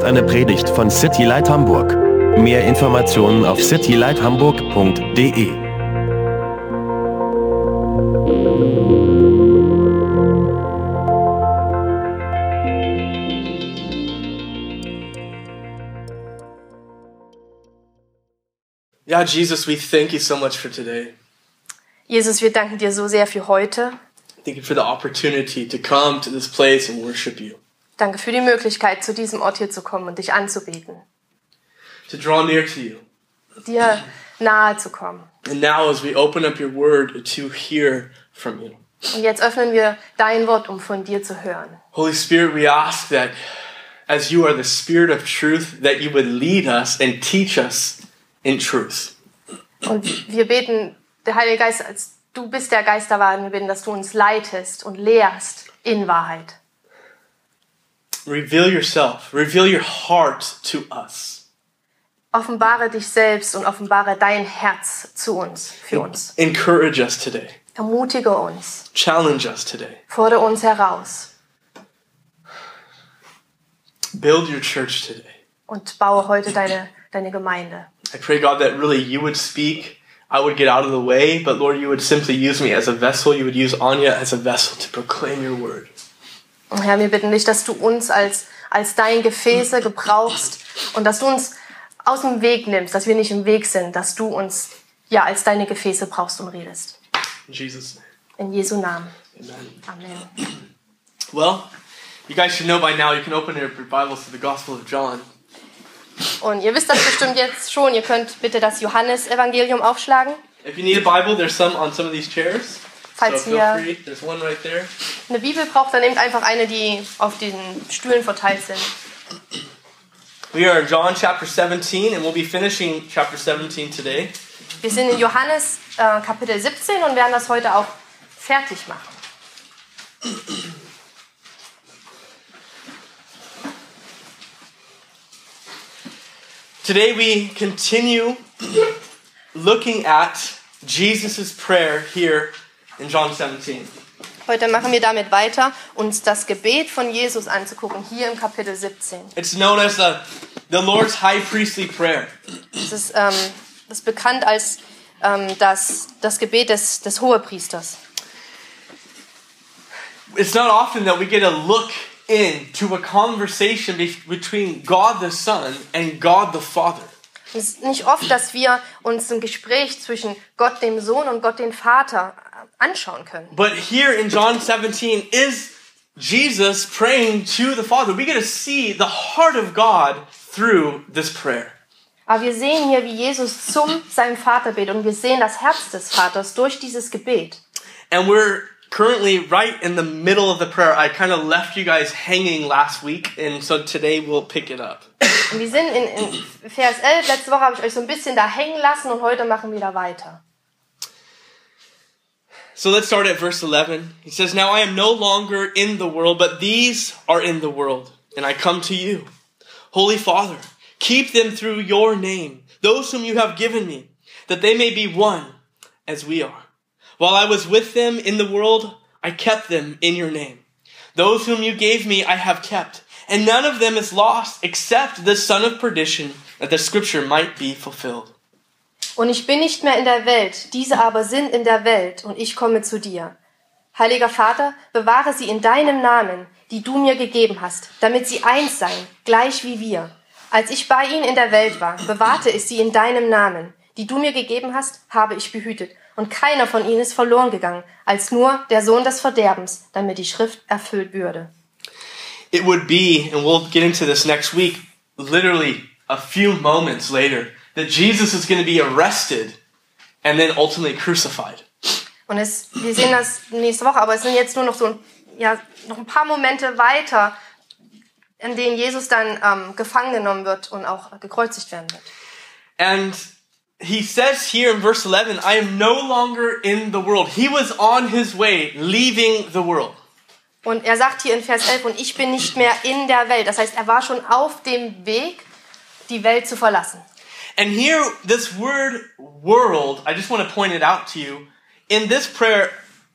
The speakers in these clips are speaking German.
ist eine Predigt von City Light Hamburg. Mehr Informationen auf citylighthamburg.de. Yeah, Jesus, we thank you so much for today. Jesus, wir danken dir so sehr für heute. Thank you for the opportunity to come to this place and worship you, Danke für die Möglichkeit, zu diesem Ort hier zu kommen und dich anzubeten, to draw near to you. dir nahe zu kommen. And now, as we open up your word, to hear from you. Und jetzt öffnen wir dein Wort, um von dir zu hören. Holy Spirit, we ask that as you are the Spirit of truth, that you would lead us and teach us in truth. Und wir beten, der Heilige Geist, als du bist der Geist der Wahrheit, wir beten, dass du uns leitest und lehrst in Wahrheit. Reveal yourself, reveal your heart to us. Offenbare dich selbst und offenbare dein Herz zu uns, für uns. Encourage us today, Ermutige uns, challenge us today. fordere uns heraus Build your church today. und baue heute deine, deine Gemeinde. I pray, God, that really you would speak. I would get out of the way, but Lord, you would simply use me as a vessel. You would use Anya as a vessel to proclaim your word. Und Herr, wir bitten dich, dass du uns als, als dein Gefäße gebrauchst und dass du uns aus dem Weg nimmst, dass wir nicht im Weg sind, dass du uns ja als deine Gefäße brauchst und redest. In Jesus' In Jesu Namen. amen. Amen. Well, you guys should know by now you can open your Bibles to the Gospel of John. Und ihr wisst das bestimmt jetzt schon. Ihr könnt bitte das Johannesevangelium aufschlagen. If you need a Bible, there's some on some of these chairs. So Falls feel ihr free. Right there. eine Bibel braucht, dann nehmt einfach eine, die auf den Stühlen verteilt sind. We are in John chapter 17, and we'll be finishing chapter 17 today. Wir sind in Johannes äh, Kapitel 17 und werden das heute auch fertig machen. Today we continue looking at Jesus' prayer here in John 17. Heute machen wir damit weiter, uns das Gebet von Jesus anzugucken, hier im Kapitel 17. It's known as the, the Lord's high priestly prayer. Das ist, ähm, ist bekannt als ähm, das, das Gebet des, des Hohepriesters. It's not often that we get a look into a conversation be- between God the Son and God the Father. Es ist nicht oft, dass wir uns ein Gespräch zwischen Gott dem Sohn und Gott dem Vater anschauen können. But here in John 17 is Jesus praying to the Father. We get to see the heart of God through this prayer. Aber wir sehen hier, wie Jesus zum seinem Vater betet und wir sehen das Herz des Vaters durch dieses Gebet. And we're currently right in the middle of the prayer. I kind of left you guys hanging last week, and so today we'll pick it up. Und wir sind in, in Vers 11, letzte Woche habe ich euch so ein bisschen da hängen lassen und heute machen wir da weiter. So let's start at verse 11. He says, Now I am no longer in the world, but these are in the world, and I come to you. Holy Father, keep them through your name, those whom you have given me, that they may be one as we are. While I was with them in the world, I kept them in your name. Those whom you gave me, I have kept, and none of them is lost except the son of perdition, that the scripture might be fulfilled. Und ich bin nicht mehr in der Welt, diese aber sind in der Welt, und ich komme zu dir. Heiliger Vater, bewahre sie in deinem Namen, die du mir gegeben hast, damit sie eins seien, gleich wie wir. Als ich bei ihnen in der Welt war, bewahrte ich sie in deinem Namen, die du mir gegeben hast, habe ich behütet, und keiner von ihnen ist verloren gegangen, als nur der Sohn des Verderbens, damit die Schrift erfüllt würde. it would be, and we'll get into this next week, literally a few moments later, that Jesus is going to be arrested and then ultimately crucified. Und es, wir sehen das nächste Woche, aber es sind jetzt nur noch so ein, ja, noch ein paar Momente weiter, in denen Jesus dann ähm, gefangen genommen wird und auch gekreuzigt werden wird. And he says here in verse 11, I am no longer in the world. He was on his way, leaving the world. Und er sagt hier in Vers 11, und ich bin nicht mehr in der Welt. Das heißt, er war schon auf dem Weg, die Welt zu verlassen. And here, this word world, I just want to point it out to you, in this prayer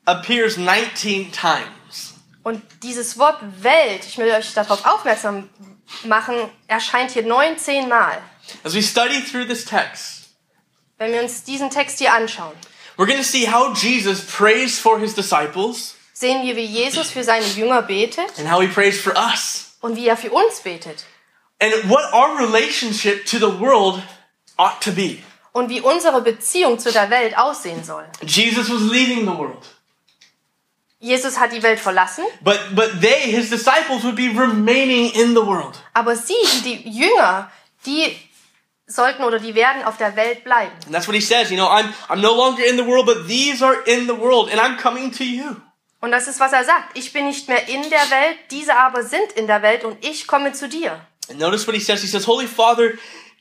appears 19 times. Und dieses Wort Welt, ich will euch darauf aufmerksam machen, erscheint hier 19 Mal. As we study through this text, Wenn wir uns diesen Text hier anschauen, we're going to see how Jesus prays for his disciples sehen wir, wie Jesus für seine Jünger betet and how he prays for us. und wie er für uns betet. And what our relationship to the world ought to be. Und wie unsere Beziehung zu der Welt aussehen soll. Jesus was leaving the world. Jesus hat die Welt verlassen, But but they, his disciples, would be remaining in the world. aber sie, die Jünger, die sollten oder die werden auf der Welt bleiben. And that's what he says. You know, I'm I'm no longer in the world, but these are in the world, and I'm coming to you. Und das ist, was er sagt. Ich bin nicht mehr in der Welt, diese aber sind in der Welt und ich komme zu dir. And notice what he says. He says, Holy Father,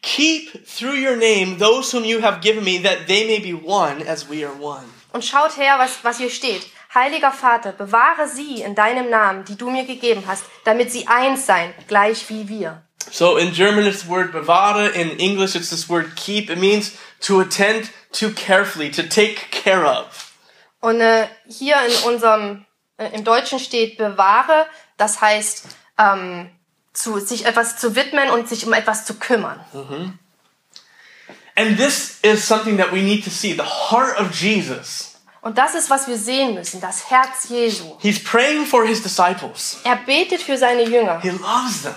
keep through your name those whom you have given me, that they may be one as we are one. Und schaut her, was, was hier steht. Heiliger Vater, bewahre sie in deinem Namen, die du mir gegeben hast, damit sie eins seien, gleich wie wir. So in German it's the word bewahre, in English it's this word keep. It means to attend to carefully, to take care of. Und äh, hier in unserem, äh, im Deutschen steht bewahre, das heißt, ähm, zu, sich etwas zu widmen und sich um etwas zu kümmern. And this is something that we need to see, the heart of Jesus. Und das ist, was wir sehen müssen, das Herz Jesu. He's praying for his disciples. Er betet für seine Jünger. He loves them.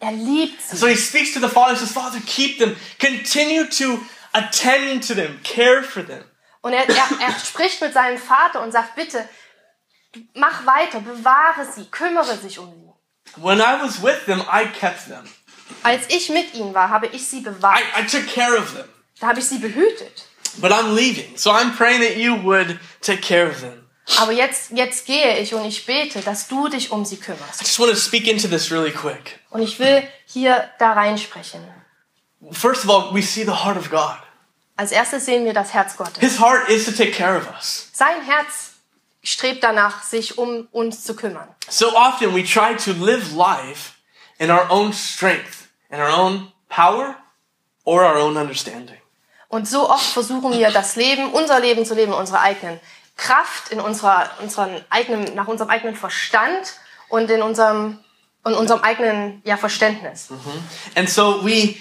Er liebt sie. So he speaks to the Father, he says, Father, keep them. Continue to attend to them, care for them. Und er, er, er spricht mit seinem Vater und sagt, bitte, mach weiter, bewahre sie, kümmere sich um sie. When I was with them, I kept them. Als ich mit ihnen war, habe ich sie bewahrt. I, I took care of them. Da habe ich sie behütet. But I'm leaving. So I'm praying that you would take care of them. Aber jetzt, jetzt gehe ich und ich bete, dass du dich um sie I kümmerst. just want to speak into this really quick. Und ich will hier da reinsprechen. First of all, we see the heart of God. Als erstes sehen wir das Herz Gottes. His heart is to take care of us. Sein Herz strebt danach, sich um uns zu kümmern. So often we try to live life in our own strength, in our own power, or our own understanding. Und so oft versuchen wir das Leben, unser Leben zu leben, in unserer eigenen Kraft, in unserer, unseren eigenen, nach unserem eigenen Verstand und in unserem, in unserem eigenen ja, Verständnis. And so we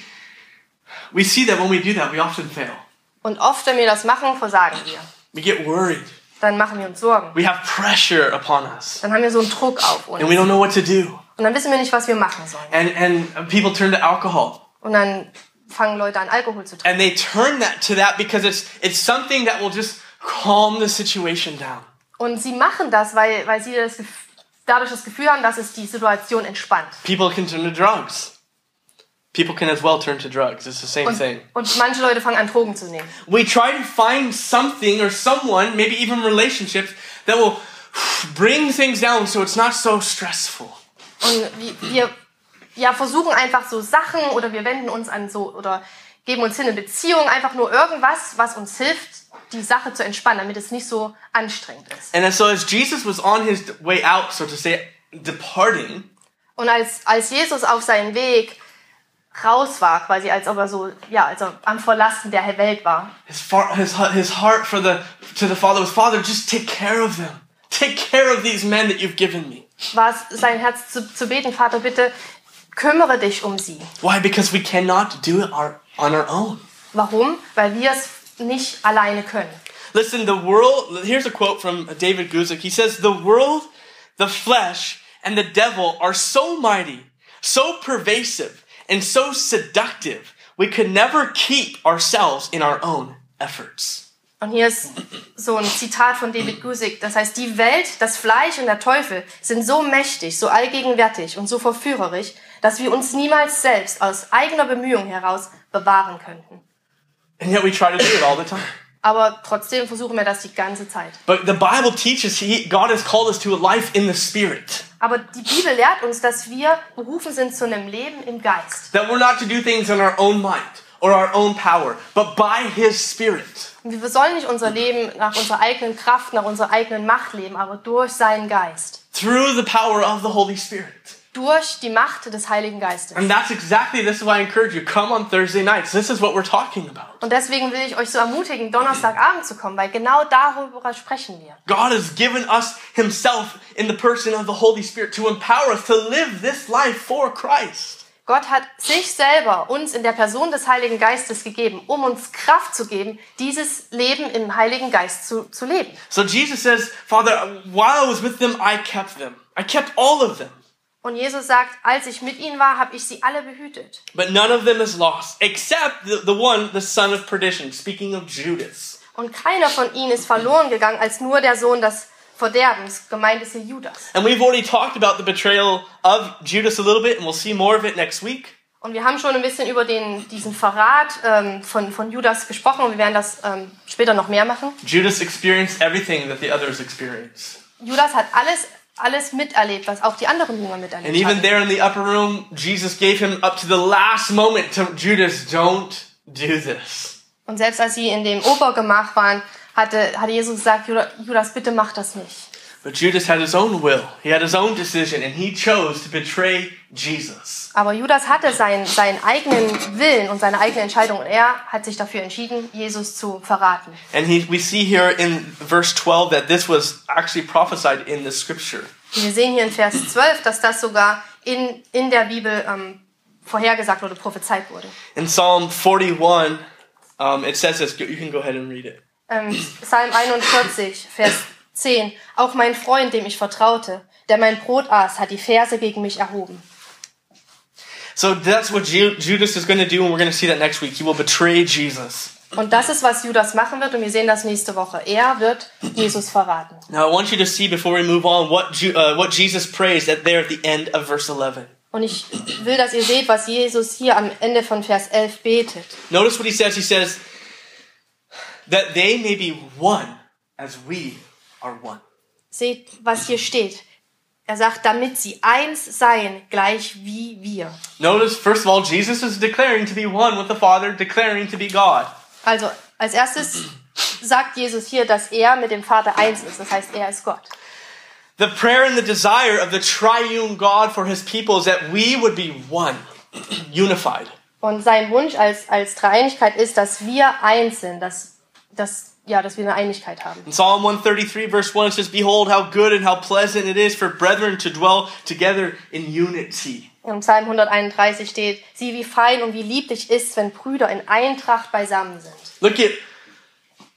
we see that when we do that, we often fail. Und oft, wenn wir das machen, versagen wir. We get worried. Dann machen wir uns Sorgen. We have pressure upon us. Dann haben wir so einen Druck auf uns. And we don't know what to do. Und dann wissen wir nicht, was wir machen sollen. And and people turn to alcohol. Und dann fangen Leute an, Alkohol zu trinken. And they turn that to that because it's it's something that will just calm the situation down. Und sie machen das, weil, weil sie das, dadurch das Gefühl haben, dass es die Situation entspannt. People can turn to drugs. People can as well turn to drugs. It's the same Und, thing. und manche Leute fangen an, Drogen zu nehmen. We try to find something or someone, maybe even relationships, that will bring things down so it's not so stressful. Und wir, ja, versuchen einfach so Sachen oder wir wenden uns an so oder geben uns hin in Beziehung, einfach nur irgendwas, was uns hilft, die Sache zu entspannen, damit es nicht so anstrengend ist. And so as Jesus was on his way out, so to say, departing, Und als, als Jesus auf seinen Weg raus war, quasi als ob er so, ja, als er am Verlassen der Welt war, his, far, his, his heart for the, to the Father was, Father, just take care of them. Take care of these men that you've given me. war es sein Herz zu, zu beten, Vater, bitte kümmere dich um sie. Why? Because we cannot do it our, on our own. Warum? Weil wir es nicht alleine können. Listen, the world, here's a quote from David Guzik. He says, The world, the flesh, and the devil are so mighty, so pervasive, and so seductive, we could never keep ourselves in our own efforts. Und hier ist so ein Zitat von David Guzik. Das heißt, die Welt, das Fleisch und der Teufel sind so mächtig, so allgegenwärtig und so verführerisch, dass wir uns niemals selbst aus eigener Bemühung heraus bewahren könnten. And yet we try to do it all the time. Aber trotzdem versuchen wir das die ganze Zeit. But the Bible teaches he, God has called us to a life in the Spirit. Aber die Bibel lehrt uns, dass wir berufen sind zu einem Leben im Geist. That we're not to do things in our own might or our own power, but by His Spirit. Und wir sollen nicht unser Leben nach unserer eigenen Kraft, nach unserer eigenen Macht leben, aber durch seinen Geist. Through the power of the Holy Spirit. Durch die Macht des Heiligen Geistes. And that's exactly this is why I encourage you. Come on Thursday nights. This is what we're talking about. Und deswegen will ich euch so ermutigen, Donnerstagabend zu kommen, weil genau darüber sprechen wir. God has given us Himself in the person of the Holy Spirit to empower us to live this life for Christ. Gott hat sich selber uns in der Person des Heiligen Geistes gegeben, um uns Kraft zu geben, dieses Leben im Heiligen Geist zu, zu leben. So Jesus says, Father, while I was with them, I kept them. I kept all of them. Und Jesus sagt, als ich mit ihnen war, habe ich sie alle behütet. But none of them is lost, except the, the one, the son of perdition. Speaking of Judas. Und keiner von ihnen ist verloren gegangen, als nur der Sohn des Verderbens. Gemeint ist hier Judas. And we've already talked about the betrayal of Judas a little bit, and we'll see more of it next week. Und wir haben schon ein bisschen über den, diesen Verrat ähm, von, von Judas gesprochen und wir werden das ähm, später noch mehr machen. Judas experienced everything that the others experienced. Judas hat alles, alles miterlebt, was auch die anderen Jünger miterlebt And even haben. there in the upper room, Jesus gave him up to the last moment to Judas, don't do this. Und selbst als sie in dem Obergemach waren, hatte, hatte Jesus gesagt, "Juda- Judas, bitte mach das nicht. But Judas had his own will. He had his own decision, and he chose to betray Jesus. Aber Judas hatte seinen, seinen eigenen Willen und seine eigene Entscheidung und er hat sich dafür entschieden, Jesus zu verraten. And he, we see here in verse 12 that this was actually prophesied in the scripture. Wir sehen hier in Vers 12, dass das sogar in, in der Bibel ähm, vorhergesagt wurde, prophezeit wurde. In Psalm 41, um, it says this. You can go ahead and read it. Ähm, Psalm 41, Vers 10. Auch mein Freund, dem ich vertraute, der mein Brot aß, hat die Verse gegen mich erhoben. So that's what Ju- Judas is going to do, and we're going to see that next week. He will betray Jesus. Und das ist, was Judas machen wird und wir sehen das nächste Woche. Er wird Jesus verraten. Now, I want you to see before we move on what, uh, what Jesus prays at there at the end of verse 11. Und ich will, dass ihr seht, was Jesus hier am Ende von Vers 11 betet. Notice what he says. He says, that they may be one as we are one. Seht, was hier steht. Er sagt, damit sie eins seien, gleich wie wir. Notice, first of all, Jesus is declaring to be one with the Father, declaring to be God. Also, als erstes sagt Jesus hier, dass er mit dem Vater eins ist. Das heißt, er ist Gott. The prayer and the desire of the triune God for his people is that we would be one, unified. Und sein Wunsch als, als Dreieinigkeit ist, dass wir eins sind, dass, dass, ja, dass wir eine Einigkeit haben. In Psalm 133, verse 1, it says, Behold, how good and how pleasant it is for brethren to dwell together in unity. Im Psalm 131 steht, sieh wie fein und wie lieblich ist, wenn Brüder in Eintracht beisammen sind. Look at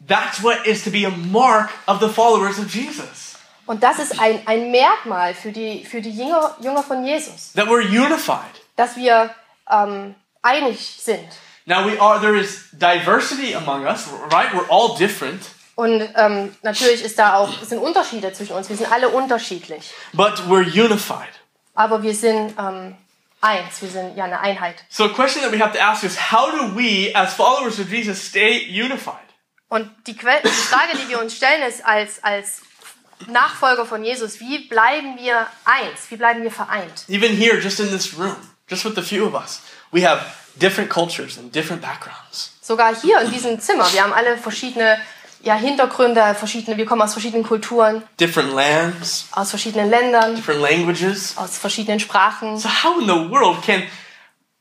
that's what is to be a mark of the followers of Jesus. Und das ist ein, ein Merkmal für die, für die Jünger, Jünger von Jesus, That we're unified. dass wir ähm, einig sind. Now we are there is diversity among us, right? We're all different, Und ähm, natürlich ist da auch, sind Unterschiede zwischen uns. Wir sind alle unterschiedlich. but we're unified. Aber wir sind ähm, eins. Wir sind ja eine Einheit. So a question that we have to ask is how do we as followers of Jesus stay unified? Und die, que die Frage, die wir uns stellen, ist als, als Nachfolger von Jesus, wie bleiben wir eins? Wie bleiben wir vereint? Even here just in this room, just with a few of us, we have different cultures and different backgrounds. Sogar hier in diesem Zimmer. Wir haben alle verschiedene ja, Hintergründe, verschiedene, wir kommen aus verschiedenen Kulturen, Different lands, aus verschiedenen Ländern, different languages. aus verschiedenen Sprachen. So how in the world can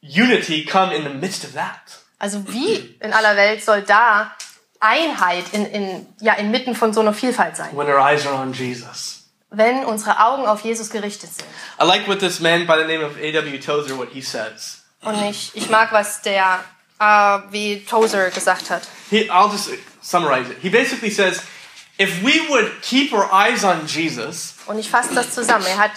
unity come in the midst of that? Also wie in aller Welt soll da Einheit in, in, ja, inmitten von so einer Vielfalt sein, when our eyes are on Jesus. wenn unsere Augen auf Jesus gerichtet sind? I like what this man by the name of A.W. Tozer, what he says. Und ich, ich mag, was der A.W. Tozer gesagt hat. He, I'll just summarize it. He basically says, if we would keep our eyes on Jesus, Und ich fasse das zusammen. Er hat,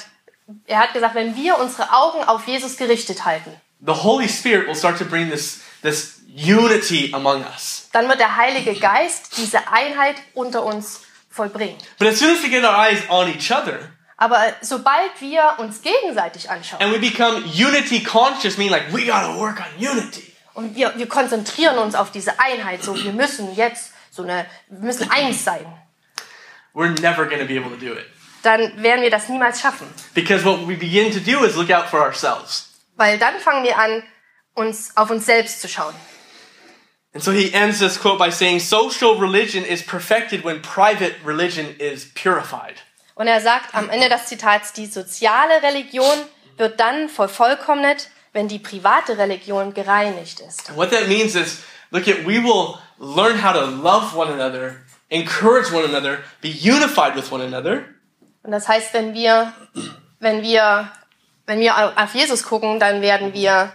er hat gesagt, wenn wir unsere Augen auf Jesus gerichtet halten, the Holy Spirit will start to bring this, this unity among us. dann wird der Heilige Geist diese Einheit unter uns vollbringen. But as soon as we get our eyes on each other, Aber sobald wir uns gegenseitig anschauen and we become unity conscious, meaning like we gotta work on unity, und wir, wir konzentrieren uns auf diese Einheit, so wir müssen jetzt so eine, wir müssen eins sein, we're never gonna be able to do it. dann werden wir das niemals schaffen. Because what we begin to do is look out for ourselves. Weil dann fangen wir an, uns auf uns selbst zu schauen. And so he ends this quote by saying, Social religion is perfected when private religion is purified. Und er sagt am Ende des Zitats, die soziale Religion wird dann vervollkommnet, wenn die private Religion gereinigt ist. What that means is, look at, we will learn how to love one another, encourage one another, be unified with one another, Und das heißt, wenn wir, wenn wir, Wenn wir au- auf Jesus gucken, dann werden wir,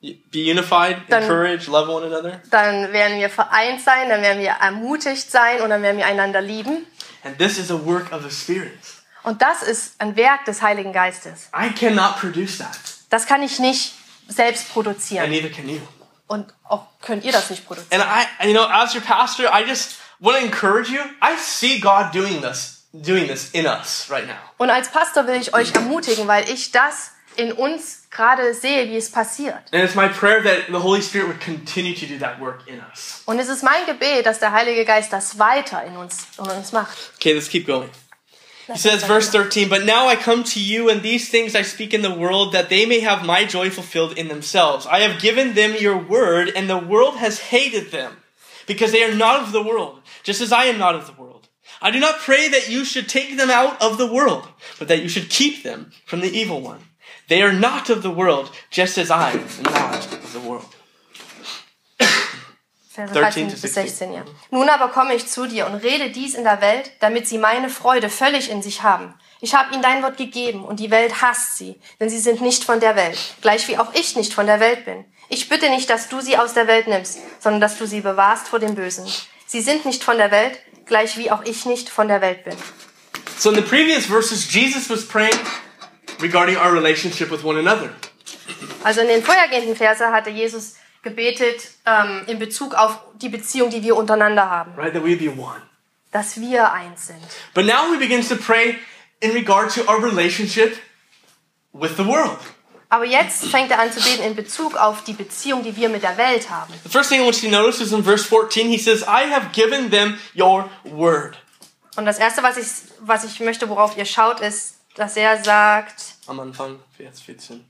Be unified, Dann- encourage, love one another. dann werden wir vereint sein, dann werden wir ermutigt sein und dann werden wir einander lieben. And this is a work of the Spirit. Und das ist ein Werk des Heiligen Geistes. I cannot produce that, Das kann ich nicht selbst and produzieren. neither can you. Und auch könnt ihr das nicht produzieren. And I, you know, as your pastor, I just want to encourage you. I see God doing this, doing this in us right now. Und als Pastor will ich euch ermutigen, weil ich das in uns gerade sehe, wie es passiert. And it's my prayer that the Holy Spirit would continue to do that work in us. Und es ist mein Gebet, dass der Heilige Geist das weiter in uns, in uns macht. Okay, let's keep going. He says, verse 13, But now I come to you, and these things I speak in the world, that they may have my joy fulfilled in themselves. I have given them your word, and the world has hated them, because they are not of the world, just as I am not of the world. I do not pray that you should take them out of the world, but that you should keep them from the evil one. They are not of the world, just as I am not of the world. Verse 13 13 to bis 16. 16, ja. Nun aber komme ich zu dir und rede dies in der Welt, damit sie meine Freude völlig in sich haben. Ich habe ihnen dein Wort gegeben und die Welt hasst sie, denn sie sind nicht von der Welt, gleich wie auch ich nicht von der Welt bin. Ich bitte nicht, dass du sie aus der Welt nimmst, sondern dass du sie bewahrst vor dem Bösen. Sie sind nicht von der Welt, gleich wie auch ich nicht von der Welt bin. So in the previous verses, Jesus was praying regarding our relationship with one another. Also in den vorhergehenden Verse hatte Jesus gebetet ähm, in Bezug auf die Beziehung, die wir untereinander haben, right? That we be one. dass wir eins sind. But now he begins to pray in regard to our relationship with the world. Aber jetzt fängt er an zu beten in Bezug auf die Beziehung, die wir mit der Welt haben. The first thing I want you to notice is in verse 14, he says, I have given them your word. Und das Erste, was ich, was ich möchte, worauf ihr schaut, ist, dass er sagt, Am Anfang, Vers 14.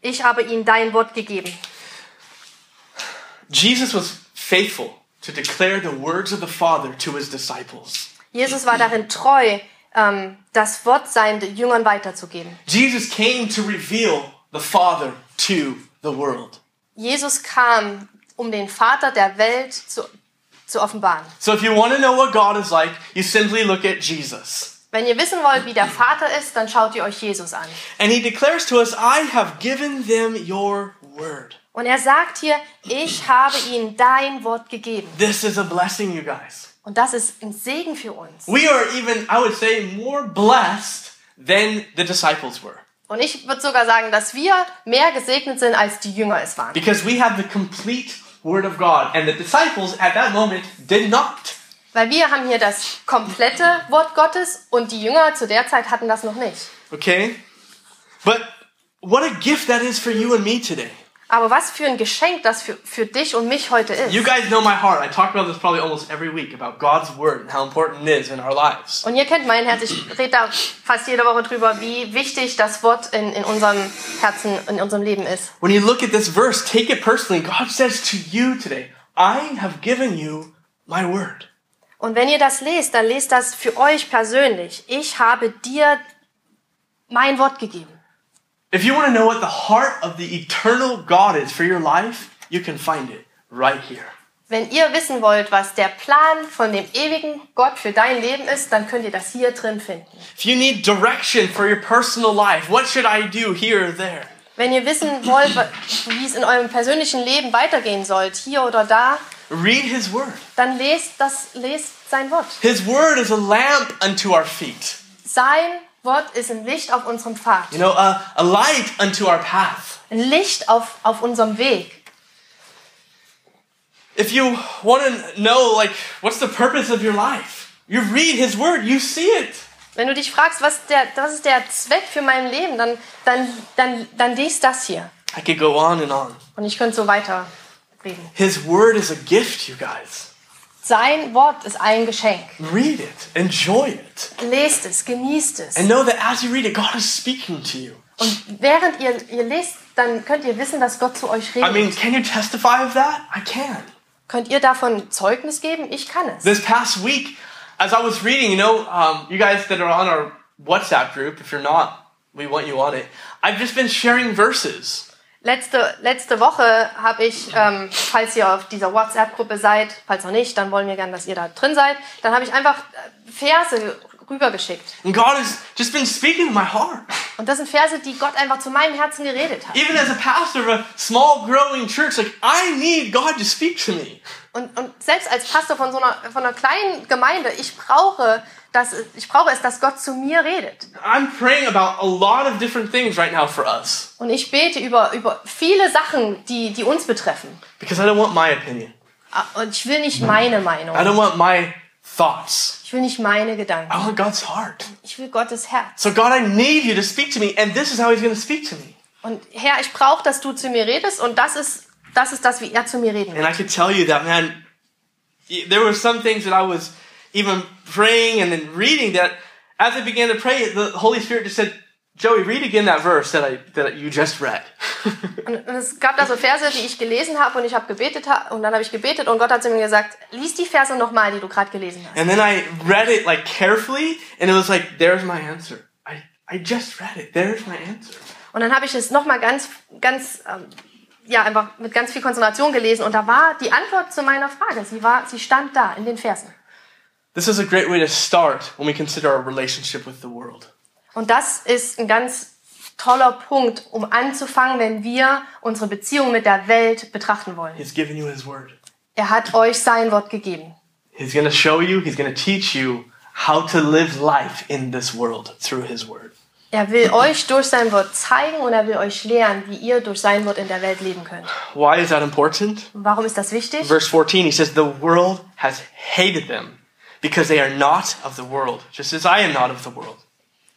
ich habe ihnen dein Wort gegeben. Jesus was faithful to declare the words of the Father to his disciples. Jesus war darin treu, ähm, das Wort seinen Jüngern weiterzugeben. Jesus came to reveal the Father to the world. Jesus kam, um den Vater der Welt zu, zu offenbaren. So if you want to know what God is like, you simply look at Jesus. Wenn ihr wissen wollt, wie der Vater ist, dann schaut ihr euch Jesus an. And he declares to us, I have given them your word. Und er sagt hier, ich habe ihnen dein Wort gegeben. This is a blessing, you guys. Und das ist ein Segen für uns. We are even, I would say, more blessed than the disciples were. Und ich würde sogar sagen, dass wir mehr gesegnet sind, als die Jünger es waren. Because we have the complete word of God. And the disciples at that moment did not. Weil wir haben hier das komplette Wort Gottes und die Jünger zu der Zeit hatten das noch nicht. Okay? But what a gift that is for you and me today. Aber was für ein Geschenk das für, für dich und mich heute You ist. guys know my heart. I talk about this probably almost every week about God's word and how important it is in our lives. Und ihr kennt mein Herz, ich rede da fast jede Woche drüber, wie wichtig das Wort in, in unserem Herzen, in unserem Leben ist. When you look at this verse, take it personally. God says to you today, I have given you my word. Und wenn ihr das lest, dann lest das für euch persönlich. Ich habe dir mein Wort gegeben. If you want to know what the heart of the eternal God is for your life, you can find it right here. Wenn ihr wissen wollt, was der Plan von dem ewigen Gott für dein Leben ist, dann könnt ihr das hier drin finden. If you need direction for your personal life, what should I do here or there? Wenn ihr wissen wollt, wie es in eurem persönlichen Leben weitergehen soll, hier oder da, Read His Word. dann lest das, lest sein Wort. His Word is a lamp unto our feet, Sein Wort ist ein Licht auf unserem Pfad, you know, a, a light unto our path. ein Licht auf, auf unserem Weg. If you want to know, like, what's the purpose of your life, you read His Word, you see it. Wenn du dich fragst, was, der, was ist der Zweck für mein Leben, dann, dann, dann, dann liest das hier. I could go on and on. Und ich könnte so weiter reden. His Word is a gift, you guys. Sein Wort ist ein Geschenk. Read it, enjoy it, Lest es, genießt es. and know that as you read it, God is speaking to you. Und während ihr, ihr lest, dann könnt ihr wissen, dass Gott zu euch redet. I mean, can you testify of that? I can. Könnt ihr davon Zeugnis geben? Ich kann es. This past week, as I was reading, you know, um, you guys that are on our WhatsApp group, if you're not, we want you on it. I've just been sharing verses. Letzte, letzte Woche habe ich, ähm, falls ihr auf dieser WhatsApp-Gruppe seid, falls noch nicht, dann wollen wir gerne, dass ihr da drin seid, dann habe ich einfach äh, Verse rübergeschickt. And God has just been speaking to my heart. Und das sind Verse, die Gott einfach zu meinem Herzen geredet hat. Even as a pastor of a small growing church, like I need God to speak to me. Und, und selbst als Pastor von so einer, von einer kleinen Gemeinde, ich brauche, das, ich brauche es, dass Gott zu mir redet. I'm praying about a lot of different things right now for us Und ich bete über, über viele Sachen, die, die uns betreffen. because I don't want my opinion. Ah, Und ich will nicht meine I Meinung. don't want my thoughts. Ich will nicht meine I Gedanken. want God's heart. Ich will Gottes Herz. So God, I need you to speak to me, and this is how He's going to speak to me. Und Herr, ich brauche, dass du zu mir redest und das ist das, ist das wie er zu mir reden will. And I could tell you that, man, there were some things that I was even praying and then reading that as I began to pray, the Holy Spirit just said, Joey, read again that verse that I that you just read. Und es gab da so Verse, die ich gelesen habe und ich habe gebetet und dann habe ich gebetet und Gott hat zu mir gesagt, lies die Verse nochmal, die du gerade gelesen hast. and then I read it like carefully, and it was like, there's my answer. I, I just read it. There's my answer. Und dann habe ich es nochmal ganz, ganz, ähm, ja, einfach mit ganz viel Konzentration gelesen und da war die Antwort zu meiner Frage. Sie war, sie stand da in den Versen. This is a great way to start when we consider our relationship with the world. Und das ist ein ganz toller Punkt, um anzufangen, wenn wir unsere Beziehung mit der Welt betrachten wollen. He's given you His Word. Er hat euch sein Wort gegeben. He's going to show you, He's going to teach you how to live life in this world through His Word. Er will euch durch sein Wort zeigen und er will euch lehren, wie ihr durch sein Wort in der Welt leben könnt. Why is that important? Warum ist das wichtig? Verse 14, he says, The world has hated them because they are not of the world, just as I am not of the world.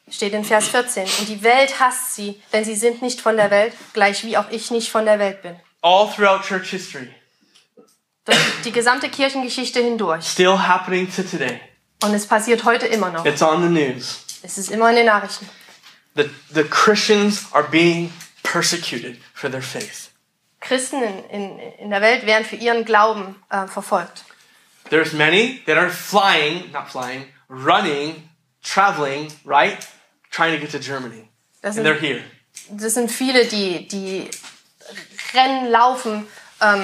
Steht in Vers 14. Und die Welt hasst sie, denn sie sind nicht von der Welt, gleich wie auch ich nicht von der Welt bin. All throughout church history, Durch die gesamte Kirchengeschichte hindurch. still happening to today. Und es passiert heute immer noch. It's on the news. Es ist immer in den Nachrichten. The, the Christians are being persecuted for their faith. Christen in, in, in der Welt werden für ihren Glauben äh, verfolgt. There's many that are flying, not flying, running, traveling, right? Trying to get to Germany. Das And they're here. das sind viele, die, die rennen, laufen, ähm,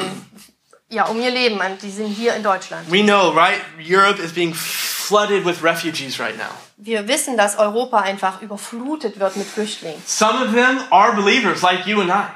ja, um ihr Leben. Und die sind hier in Deutschland. We know, right? Europe is being flooded with refugees right now. Wir wissen, dass Europa einfach überflutet wird mit Flüchtlingen. Some of them are believers like you and I.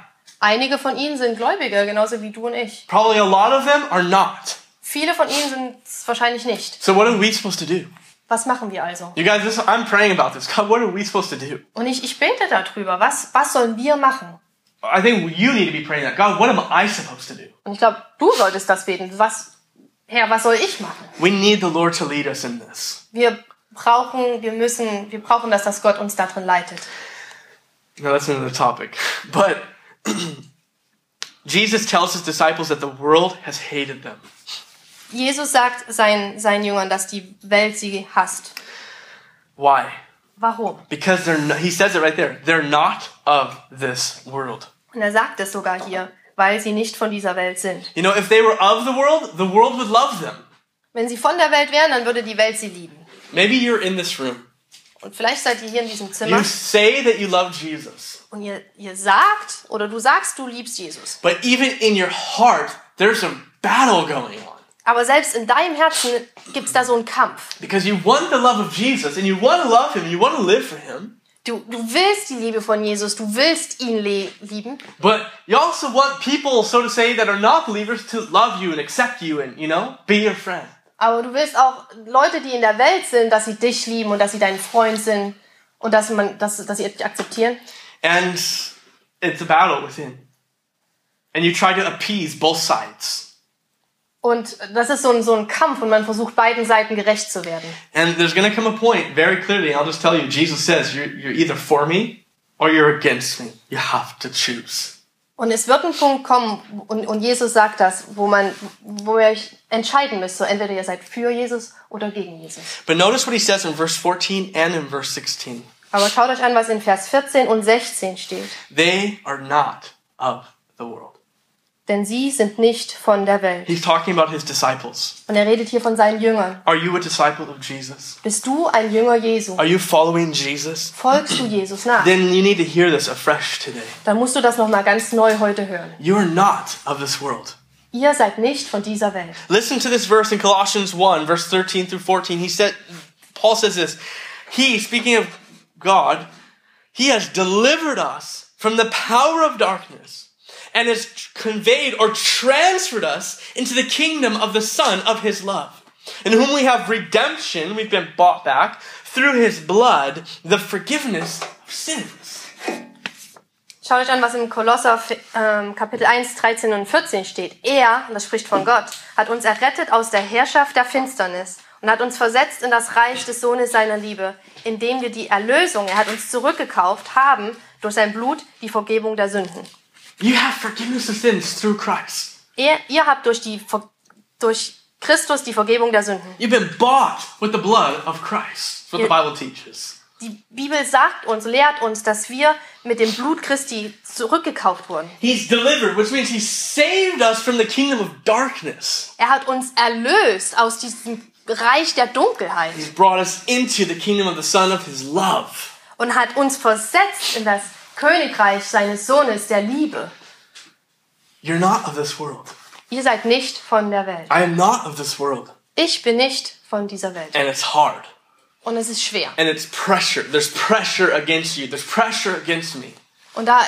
Einige von ihnen sind Gläubige, genauso wie du und ich. Probably a lot of them are not. Viele von ihnen sind es wahrscheinlich nicht. So what are we supposed to do? Was machen wir also? You guys, this, I'm praying about this. God, what are we supposed to do? Und ich, ich bete darüber. Was, was sollen wir machen? I think you need to be praying that. God, what am I supposed to do? Und ich glaube, du solltest das beten. Was, Herr, was soll ich machen? We need the Lord to lead us in this. Wir brauchen, wir müssen, wir brauchen das, dass Gott uns darin leitet. Now that's another topic. But Jesus tells his disciples that the world has hated them. Jesus sagt seinen, seinen Jüngern, dass die Welt sie hasst. Why? Warum? Because they're no, he says it right there. They're not of this world. Und er sagt es sogar hier, weil sie nicht von dieser Welt sind. You know, if they were of the world, the world would love them. Wenn sie von der Welt wären, dann würde die Welt sie lieben. Maybe you're in this room. Und vielleicht seid ihr hier in diesem Zimmer You say that you love Jesus, und ihr, ihr sagt oder du sagst, du liebst Jesus. but even in your heart, there's a battle going on. Aber selbst in deinem Herzen gibt's da so einen Kampf. Because you want the love of Jesus and you want to love him, you want to live for him, Du, du willst die Liebe von Jesus, du willst ihn lieben, but you also want people, so to say, that are not believers to love you and accept you and, you know, be your friend. aber du willst auch Leute, die in der Welt sind, dass sie dich lieben und dass sie dein Freund sind und dass, man, dass, dass sie dich akzeptieren. And it's a battle within. And you try to appease both sides. Und das ist so ein, so ein Kampf und man versucht beiden Seiten gerecht zu werden. And there's going to come a point, very clearly, I'll just tell you, Jesus says, you're, you're either for me or you're against me. You have to choose. Und es wird ein Punkt kommen, und, und Jesus sagt das, wo man, wo ihr euch entscheiden müsst, so entweder ihr seid für Jesus oder gegen Jesus. But notice what he says in verse 14 and in verse 16. Aber schaut euch an, was in Vers 14 und 16 steht. They are not of the world. Denn sie sind nicht von der Welt. He's talking about his disciples. Und er redet hier von seinen Jüngern. Are you a disciple of Jesus? Bist du ein Jünger Jesu? Are you following Jesus? Folgst du Jesus nach? Then you need to hear this afresh today. Dann musst du das nochmal ganz neu heute hören. You are not of this world. Ihr seid nicht von dieser Welt. Listen to this verse in Colossians 1, verse 13 through 14. He said, Paul says this He, speaking of God, He has delivered us from the power of darkness and has conveyed or transferred us into the kingdom of the Son of His love, in whom we have redemption, we've been bought back through His blood, the forgiveness of sins. Schaut euch an, was in Kolosser ähm, Kapitel 1, 13 und 14 steht. Er, das spricht von Gott, hat uns errettet aus der Herrschaft der Finsternis und hat uns versetzt in das Reich des Sohnes seiner Liebe, indem wir die Erlösung, er hat uns zurückgekauft, haben durch sein Blut die Vergebung der Sünden. You have forgiveness of sins through Christ. Ihr, ihr habt durch, die, durch Christus die Vergebung der Sünden. You've been bought with the blood of Christ. That's what the Yeah. Bible teaches. Die Bibel sagt uns, lehrt uns, dass wir mit dem Blut Christi zurückgekauft wurden. He's delivered, which means He saved us from the kingdom of darkness. Er hat uns erlöst aus diesem Reich der Dunkelheit He's brought us into the kingdom of the Son of His love. und hat uns versetzt in das Königreich seines Sohnes der Liebe. You're not of this world. Ihr seid nicht von der Welt. I am not of this world. Ich bin nicht von dieser Welt. And it's hard. Und es ist schwer. And it's pressure. There's pressure against you. There's pressure against me. Und da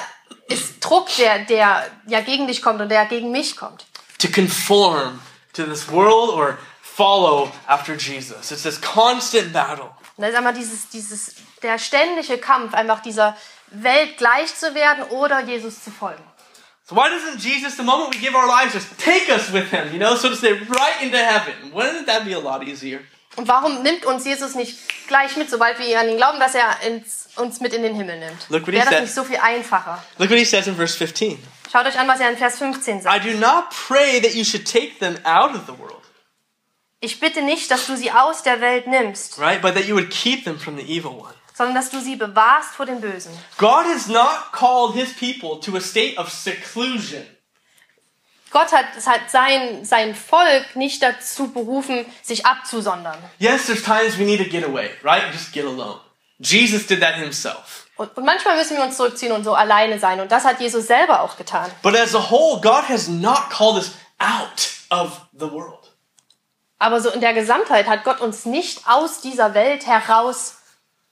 ist Druck, der, der ja gegen dich kommt und der gegen mich kommt. To conform to this world or follow after Jesus. It's this constant battle. Und da ist einmal dieses, dieses, der ständige Kampf, einfach dieser Welt gleich zu werden oder Jesus zu folgen. So why doesn't Jesus, the moment we give our lives, just take us with him, you know, so to say, right into heaven? Wouldn't that be a lot easier? Und warum nimmt uns Jesus nicht gleich mit, sobald wir an ihn glauben, dass er ins, uns mit in den Himmel nimmt? Look what he Wäre das nicht so viel einfacher? Look what he says in verse 15. Schaut euch an, was er in Vers 15 sagt. I do not pray that you should take them out of the world, Ich bitte nicht, dass du sie aus der Welt nimmst, right? But that you would keep them from the evil one. Sondern dass du sie bewahrst vor dem Bösen. God has not called his people to a state of seclusion. Gott hat, hat sein, sein Volk nicht dazu berufen, sich abzusondern. Yes, there's times we need to get away, right? Just get alone. Jesus did that himself. Und, und manchmal müssen wir uns zurückziehen und so alleine sein. Und das hat Jesus selber auch getan. But as a whole, God has not called us out of the world. Aber so in der Gesamtheit hat Gott uns nicht aus dieser Welt heraus,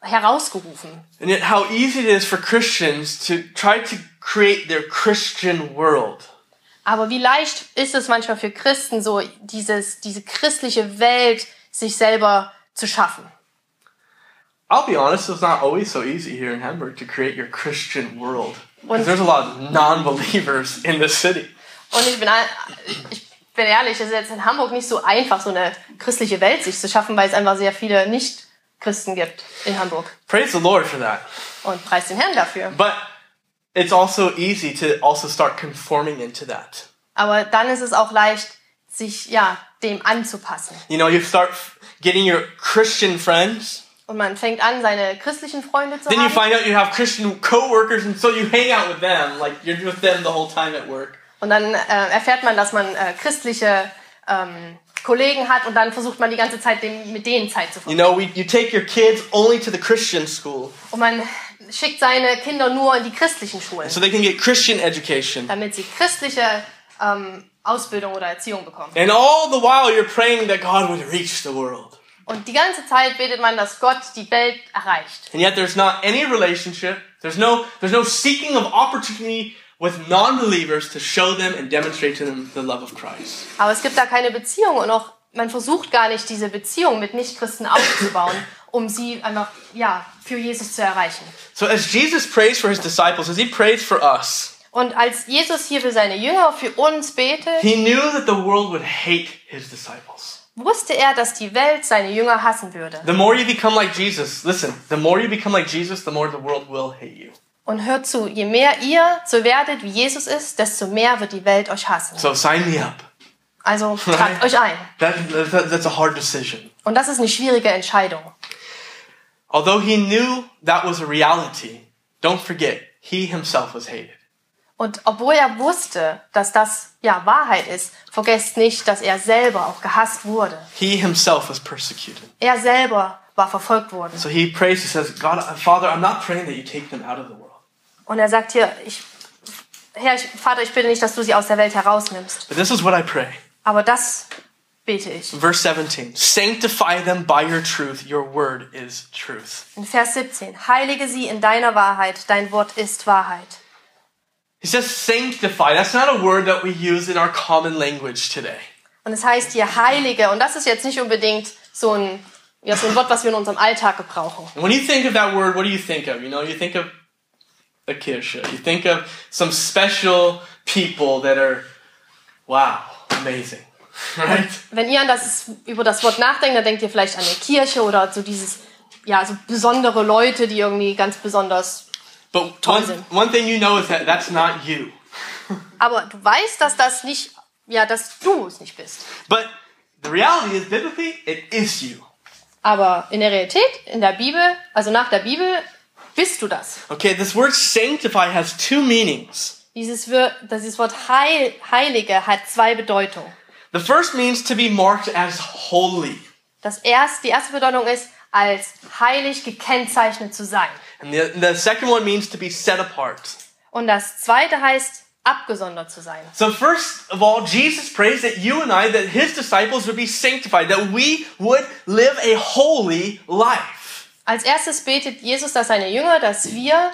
herausgerufen. And yet, how easy it is for Christians to try to create their Christian world. Aber wie leicht ist es manchmal für Christen, so dieses, diese christliche Welt sich selber zu schaffen. I'll be honest, it's not always so easy here in Hamburg to create your Christian world. Because there's a lot of non believers in the city. Und ich bin, ich bin ehrlich, es ist jetzt in Hamburg nicht so einfach, so eine christliche Welt sich zu schaffen, weil es einfach sehr viele Nicht-Christen gibt in Hamburg. Praise the Lord for that. Und preis den Herrn dafür. But it's also easy to also start conforming into that. Aber dann ist es auch leicht, sich ja dem anzupassen. You know, you start getting your Christian friends. Und man fängt an, seine christlichen Freunde zu Then you haben. find out you have Christian coworkers, and so you hang out with them, like you're with them the whole time at work. Und dann äh, erfährt man, dass man äh, christliche ähm, Kollegen hat und dann versucht man die ganze Zeit dem, mit denen Zeit zu You verbringen. know, we, you take your kids only to the Christian school Und man schickt seine Kinder nur in die christlichen Schulen, so they can get Christian education. damit sie christliche ähm, Ausbildung oder Erziehung bekommen. And all the while, you're praying that God would reach the world. Und die ganze Zeit betet man, dass Gott die Welt erreicht. And yet, there's not any relationship. There's no there's no seeking of opportunity with non-believers to show them and demonstrate to them the love of Christ. Aber es gibt da keine Beziehung und auch man versucht gar nicht, diese Beziehung mit Nichtchristen aufzubauen, um sie einfach ja, für Jesus zu erreichen. So as Jesus prays for his disciples, as he prays for us, Und als Jesus hier für seine Jünger, für uns betet, he knew that the world would hate his disciples. wusste er, dass die Welt seine Jünger hassen würde. The more you become like Jesus, listen, the more you become like Jesus, the more the world will hate you. Und hört zu, je mehr ihr so werdet, wie Jesus ist, desto mehr wird die Welt euch hassen. So sign me up. Also tragt euch ein. That, that, that's a hard decision. Und das ist eine schwierige Entscheidung. Although he knew that was a reality, don't forget, he himself was hated. Und obwohl er wusste, dass das ja Wahrheit ist, vergesst nicht, dass er selber auch gehasst wurde. He himself was persecuted. Er selber war verfolgt worden. So he prays, he says, God, Father, I'm not praying that you take them out of the world. Und er sagt hier, ich, Herr, ich, Vater, ich bitte nicht, dass du sie aus der Welt herausnimmst. But this is what I pray. Aber das bete ich. Verse 17 Sanctify them by your truth, your word is truth. In Vers 17. Heilige sie in deiner Wahrheit, dein Wort ist Wahrheit. He says sanctify. That's not a word that we use in our common language today. Und es heißt hier Heilige. Und das ist jetzt nicht unbedingt so ein, ja, so ein Wort, was wir in unserem Alltag gebrauchen. And when you think of that word, what do you think of? You know, you think of a Kirsche. You think of some special people that are, wow, amazing. Right? Wenn ihr an das, über das Wort nachdenkt, dann denkt ihr vielleicht an eine Kirche oder so dieses, ja, so besondere Leute, die irgendwie ganz besonders. But Toll one, sind. one thing you know is that that's not you. Aber du weißt, dass das nicht, ja, dass du es nicht bist. But the reality is, biblically, it is you. Aber in der Realität, in der Bibel, also nach der Bibel, bist du das. Okay, this word sanctify has two meanings. Dieses, Wir- dieses Wort Heil, Heilige hat zwei Bedeutungen. The first means to be marked as holy, Das erste, die erste Bedeutung ist, als heilig gekennzeichnet zu sein. and the, the second one means to be set apart. Und das zweite heißt, abgesondert zu sein. So first of all, Jesus prays that you and I, that his disciples would be sanctified, that we would live a holy life. Als erstes betet Jesus, dass seine Jünger, dass wir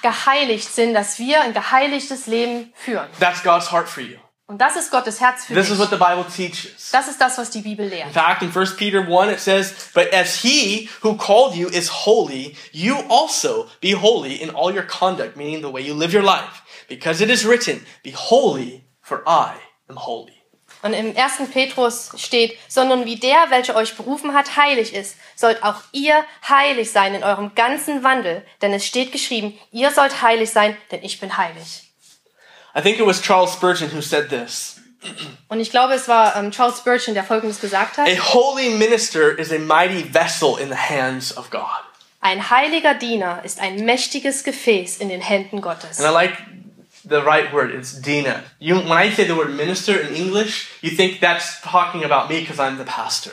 geheiligt sind, dass wir ein geheiligtes Leben führen. That's God's heart for you. Und das ist Gottes Herz für This dich. is what the Bible teaches. Das ist das, was die Bibel In lehrt. fact, in 1 Peter 1, it says, But as he who called you is holy, you also be holy in all your conduct, meaning the way you live your life. Because it is written, Be holy, for I am holy. Und im 1. Petrus steht, sondern wie der, welcher euch berufen hat, heilig ist, sollt auch ihr heilig sein in eurem ganzen Wandel. Denn es steht geschrieben, ihr sollt heilig sein, denn ich bin heilig. I think it was Charles Spurgeon who said this. Und ich glaube, es war ähm, Charles Spurgeon, der Folgendes gesagt hat. A holy minister is a mighty vessel in the hands of God. Ein heiliger Diener ist ein mächtiges Gefäß in den Händen Gottes. And I like the right word, it's Dina. You, when I say the word minister in English, you think that's talking about me because I'm the pastor.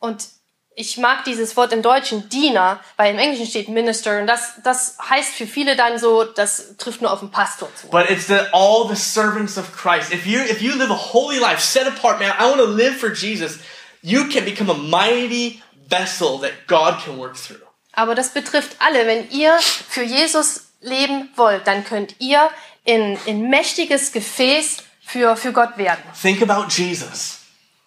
Und ich mag dieses Wort im Deutschen Diener, weil im Englischen steht Minister und das, das heißt für viele dann so, das trifft nur auf den Pastor zu. But it's the, all the servants of Christ. If you if you live a holy life, set apart, man, I want to live for Jesus. You can become a mighty vessel that God can work through. Aber das betrifft alle. Wenn ihr für Jesus leben wollt, dann könnt ihr in, in mächtiges Gefäß für, für Gott werden. Think about Jesus.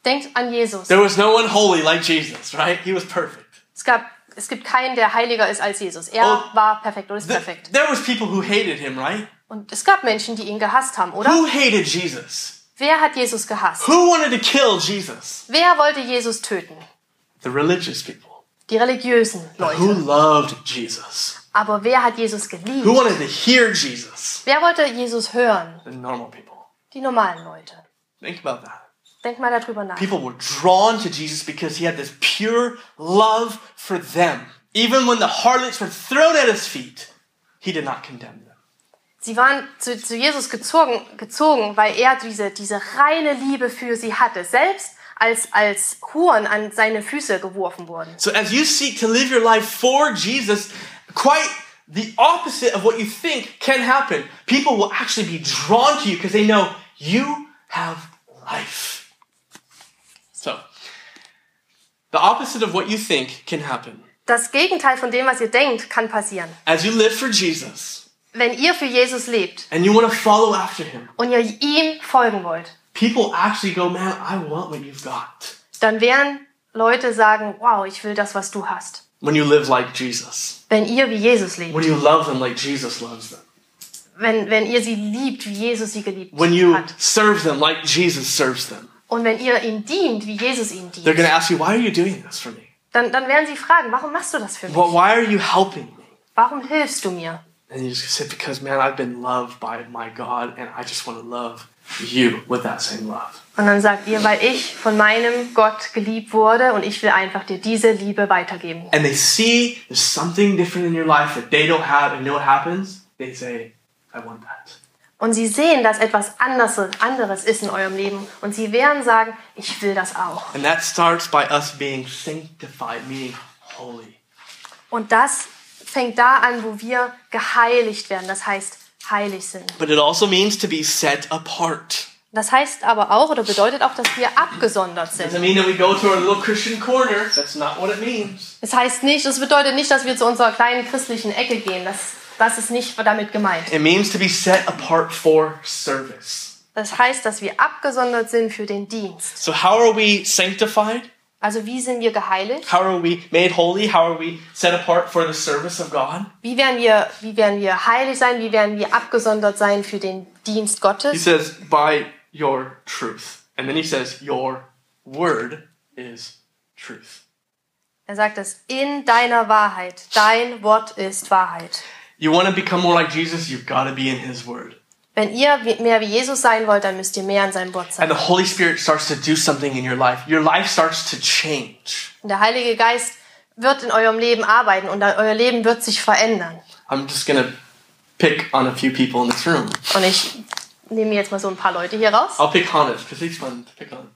Denkt an Jesus. There was no one holy like Jesus, right? He was perfect. Es, gab, es gibt keinen, der heiliger ist als Jesus. Er Oh. war perfekt oder ist Th- perfekt. There was people who hated him, right? Und es gab Menschen, die ihn gehasst haben, oder? Who hated Jesus? Wer hat Jesus gehasst? Who wanted to kill Jesus? Wer wollte Jesus töten? The religious people. Die religiösen Who Leute. loved Jesus? Aber wer hat Jesus Who geliebt? wanted to hear Jesus? Wer wollte Jesus hören? The normal people. Die normalen Leute. Think about that. Denk mal darüber nach. People were drawn to Jesus because he had this pure love for them. Even when the harlots were thrown at his feet, he did not condemn them. Sie waren zu, zu Jesus gezogen, gezogen, weil er diese, diese reine Liebe für sie hatte. Selbst als, als Huren an seine Füße geworfen wurden. So as you seek to live your life for Jesus, quite the opposite of what you think can happen. People will actually be drawn to you because they know you have life. So, the opposite of what you think can happen. Das Gegenteil von dem, was ihr denkt, kann passieren. As you live for Jesus Wenn ihr für Jesus lebt and you want to follow after him, und ihr ihm folgen wollt, people actually go, man, I want what you've got. dann werden Leute sagen, wow, ich will das, was du hast. When you live like Jesus, Wenn ihr wie Jesus lebt, when you love them like Jesus loves them, wenn, wenn ihr sie liebt, wie Jesus sie geliebt when you hat. serve them like Jesus serves them, Und wenn ihr ihm dient, wie Jesus ihm they're dient, going to ask you, why are you doing this for me? dann, dann werden sie fragen, warum machst du das für mich? Well, why are you helping me? Warum hilfst du mir? And you just say, because man, I've been loved by my God, and I just want to love you with that same love. Und dann sagt ihr, weil ich von meinem Gott geliebt wurde und ich will einfach dir diese Liebe weitergeben. And they see there's something different in your life that they don't have, and you know what happens? They say, I want that. Und sie sehen, dass etwas anderes, ist in eurem Leben und sie werden sagen, ich will das auch. And that starts by us being sanctified, meaning holy. Und das fängt da an, wo wir geheiligt werden, das heißt heilig sind. But it also means to be set apart. Das heißt aber auch oder bedeutet auch, dass wir abgesondert sind. mean that we go to our little Christian corner. That's not what it means. Es heißt nicht, es bedeutet nicht, dass wir zu unserer kleinen christlichen Ecke gehen. Das, das ist nicht damit gemeint. It means to be set apart for service. Das heißt, dass wir abgesondert sind für den Dienst. So how are we sanctified? Also wie sind wir geheiligt? How are we made holy? How are we set apart for the service of God? Wie werden wir, wie werden wir heilig sein? Wie werden wir abgesondert sein für den Dienst He Gottes? says, by your truth. And then he says, your word is truth. Er sagt es in deiner Wahrheit. Dein Wort ist Wahrheit. You want to become more like Jesus? You've got to be in his word. Wenn ihr mehr wie Jesus sein wollt, dann müsst ihr mehr in seinem Wort And sein. the Holy Spirit starts to do something in your life. Your life starts to change. Und der Heilige Geist wird in eurem Leben arbeiten und euer Leben wird sich verändern. I'm just to pick on a few people in this room. Und ich nehme jetzt mal so ein paar Leute hier raus. I'll pick Hannes because he's fun to pick on.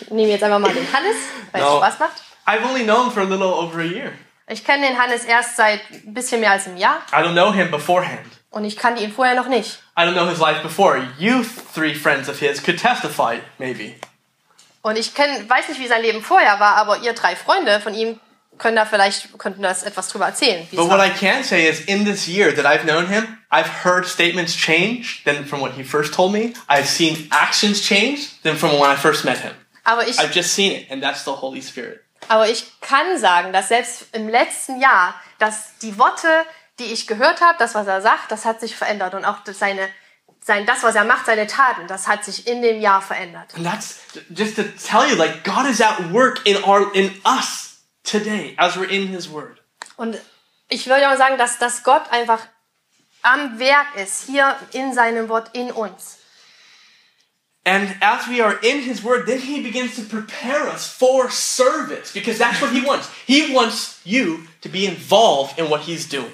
Ich nehme jetzt einfach mal den Hannes, weil es No. Spaß macht. I've only known for a little over a year. Ich kenne den Hannes erst seit ein bisschen mehr als einem Jahr I don't know him beforehand. Und ich kannte ihn vorher noch nicht. I don't know his life before. You three friends of his could testify, maybe. Und ich kenn, weiß nicht, wie sein Leben vorher war, aber ihr drei Freunde von ihm können da vielleicht könnten das etwas drüber erzählen. But what. I can say is, in this year that I've known him, I've heard statements change than from what he first told me. I've seen actions change than from when I first met him. Aber ich, I've just seen it, and that's the Holy Spirit. aber ich kann sagen, dass selbst im letzten Jahr, dass die Worte, die ich gehört habe, das, was er sagt, das hat sich verändert und auch das seine, sein, das, was er macht, seine Taten, das hat sich in dem Jahr verändert. And that's just to tell you, like God is at work in our in us today as we're in His Word. Und ich würde auch sagen, dass, dass Gott einfach am Werk ist, hier in seinem Wort, in uns. And as we are in His Word, then He begins to prepare us for service because that's what He wants. He wants you to be involved in what He's doing.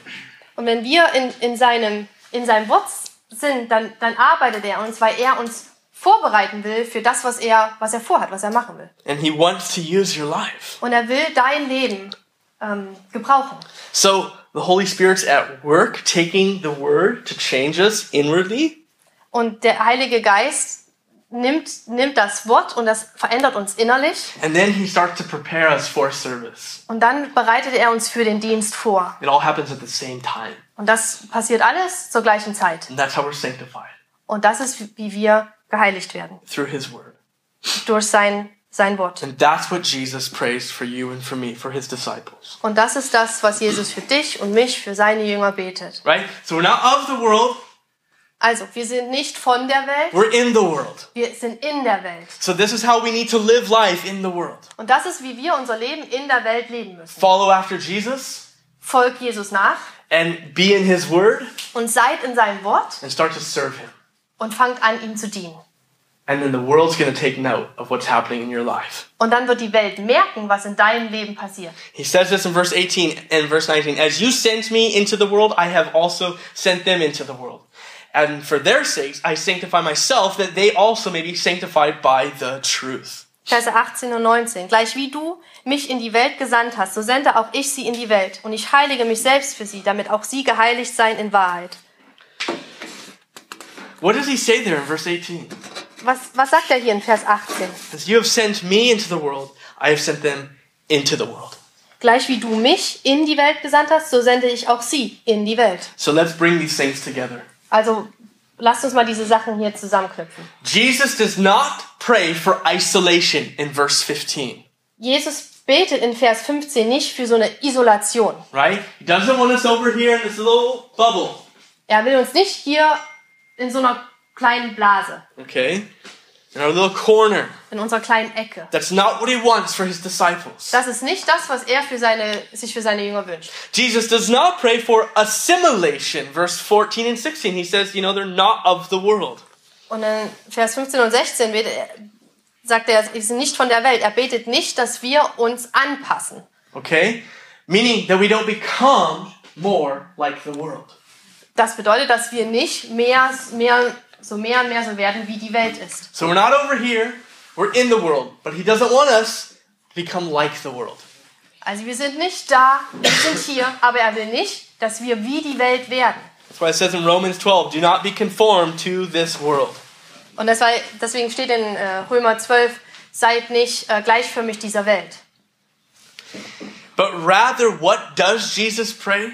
Und wenn wir in, in, seinem, in seinem Wort sind, dann, dann arbeitet er uns, weil er uns vorbereiten will für das, was er, was er vorhat, was er machen will. And He wants to use your life. Und er will dein Leben ähm, gebrauchen. So the Holy Spirit's at work taking the Word to change us inwardly. Und der Heilige Geist nimmt, nimmt das Wort und das verändert uns innerlich. And then He starts to prepare us for service. Und dann bereitet er uns für den Dienst vor. It all happens at the same time. Und das passiert alles zur gleichen Zeit. And that's how we're sanctified Und das ist, wie wir geheiligt werden. through His Word. Durch sein, sein Wort. And that's what Jesus prays for you and for me, for His disciples. Und das ist das, was Jesus für dich und mich, für seine Jünger betet. Right? So we're not of the world, Also, wir sind nicht von der Welt, we're in the world. wir sind in der Welt. So this is how we need to live life in the world. Und das ist, wie wir unser Leben in der Welt leben müssen. Follow after Jesus Folgt Jesus nach and be in His Word und seid in seinem Wort and start to serve Him. und fangt an, ihm zu dienen. And then the world's going to take note of what's happening in your life. Und dann wird die Welt merken, was in deinem Leben passiert. He says this in verse 18 and verse 19 As you sent me into the world, I have also sent them into the world. And for their sakes, I sanctify myself, that they also may be sanctified by the truth. Verse 18 und 19. Gleich wie du mich in die Welt gesandt hast, so sende auch ich sie in die Welt. Und ich heilige mich selbst für sie, damit auch sie geheiligt seien in Wahrheit. What does he say there in verse 18? Was, was sagt er hier in Vers 18? As you have sent me into the world, I have sent them into the world. Gleich wie du mich in die Welt gesandt hast, so sende ich auch sie in die Welt. So let's bring these things together. Also lasst uns mal diese Sachen hier zusammenknüpfen. Jesus does not pray for isolation in verse 15, Jesus betet in Vers 15 nicht für so eine Isolation. right? He doesn't want us over here in this little bubble, Er will uns nicht hier in so einer kleinen Blase, okay? In our little corner. in unserer kleinen Ecke. That's not what he wants for his disciples. Das ist nicht das, was er für seine, sich für seine Jünger wünscht. Jesus does not pray for assimilation. Verse 14 and 16, he says, you know, they're not of the world. Und in Vers 15 und 16 betet er, sagt er, sie sind nicht von der Welt. Er betet nicht, dass wir uns anpassen. Okay? Meaning that we don't become more like the world. Das bedeutet, dass wir nicht mehr, mehr, so mehr und mehr so werden, wie die Welt ist. So we're not over here, we're in the world. But he doesn't want us to become like the world. Also wir sind nicht da, wir sind hier, aber er will nicht, dass wir wie die Welt werden. That's why it says in Romans 12, do not be conformed to this world. Und deswegen steht in äh, Römer 12, seid nicht äh, gleichförmig dieser Welt. But rather, what does Jesus pray?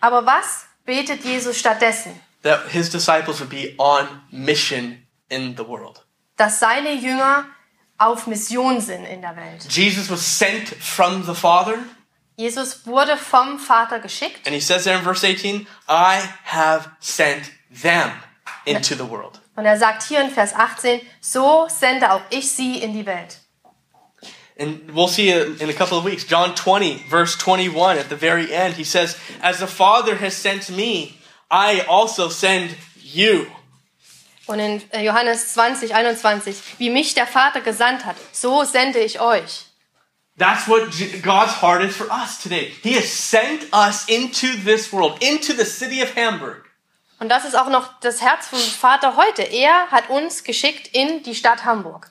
Aber was betet Jesus stattdessen? That his disciples would be on mission in the world. Dass seine Jünger auf Mission sind in der Welt. Jesus was sent from the Father, Jesus wurde vom Vater geschickt and he says there in verse 18, I have sent them into the world. und er sagt hier in Vers 18, so sende auch ich sie in die Welt. And we'll see it in a couple of weeks. John 20, verse 21, at the very end, he says, As the Father has sent me, I also send you. Und in äh, Johannes 20, 21, wie mich der Vater gesandt hat, so sende ich euch. That's what God's heart is for us today. He has sent us into this world, into the city of Hamburg. Und das ist auch noch das Herz vom Vater heute. Er hat uns geschickt in die Stadt Hamburg.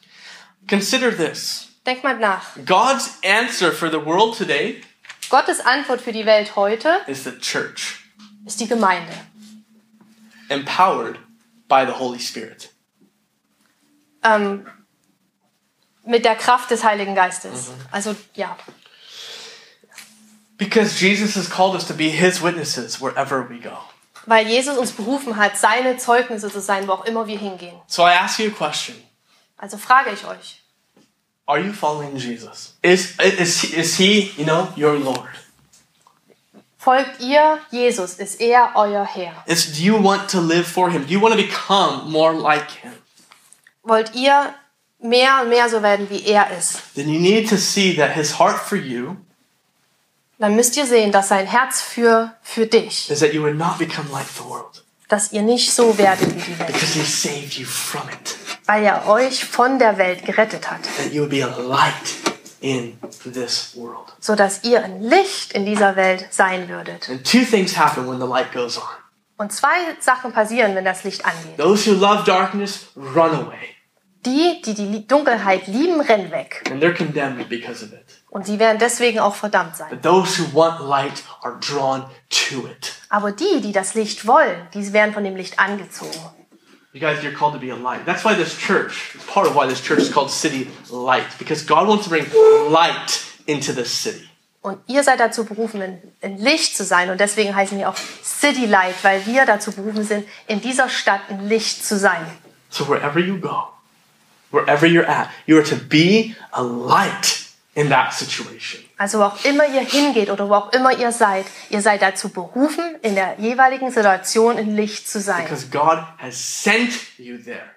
Consider this Denkt mal nach. God's answer for the world today Gottes Antwort für die Welt heute is the church, ist die Gemeinde. empowered by the Holy Spirit. Ähm, mit der Kraft des Heiligen Geistes. Also ja, Because Jesus has called us to be his witnesses wherever we go. weil Jesus uns berufen hat, seine Zeugnisse zu sein, wo auch immer wir hingehen. So I ask you a question Also frage ich euch, Are you following Jesus? Is, is, is he, you know, your Lord? Folgt ihr Jesus? Ist er euer Herr? Is, do you want to live for him? Do you want to become more like him? Wollt ihr mehr und mehr so werden, wie er ist? Then you need to see that his heart for you Dann müsst ihr sehen, dass sein Herz für, für dich, is that you would not become like the world dass ihr nicht so werdet wie die Welt, because he saved you from it. weil er euch von der Welt gerettet hat, That you would be a light in this world. so dass ihr ein Licht in dieser Welt sein würdet. And two things happen when the light goes on. Und zwei Sachen passieren, wenn das Licht angeht. Those who love darkness run away, Die, die die Dunkelheit lieben, rennen weg. and they're condemned because of it. Und sie werden deswegen auch verdammt sein. But those who want light are drawn to it. Aber die, die das Licht wollen, die werden von dem Licht angezogen. You guys, you're called to be a light. That's why this church, part of why this church is called City Light, because God wants to bring light into this city. Und ihr seid dazu berufen, ein, Licht zu sein. Und deswegen heißen wir auch City Light, weil wir dazu berufen sind, in dieser Stadt ein Licht zu sein. So wherever you go, wherever you're at, you are to be a light in that situation. Also wo auch immer ihr hingeht oder wo auch immer ihr seid, ihr seid dazu berufen, in der jeweiligen Situation ein Licht zu sein. Because God has sent you there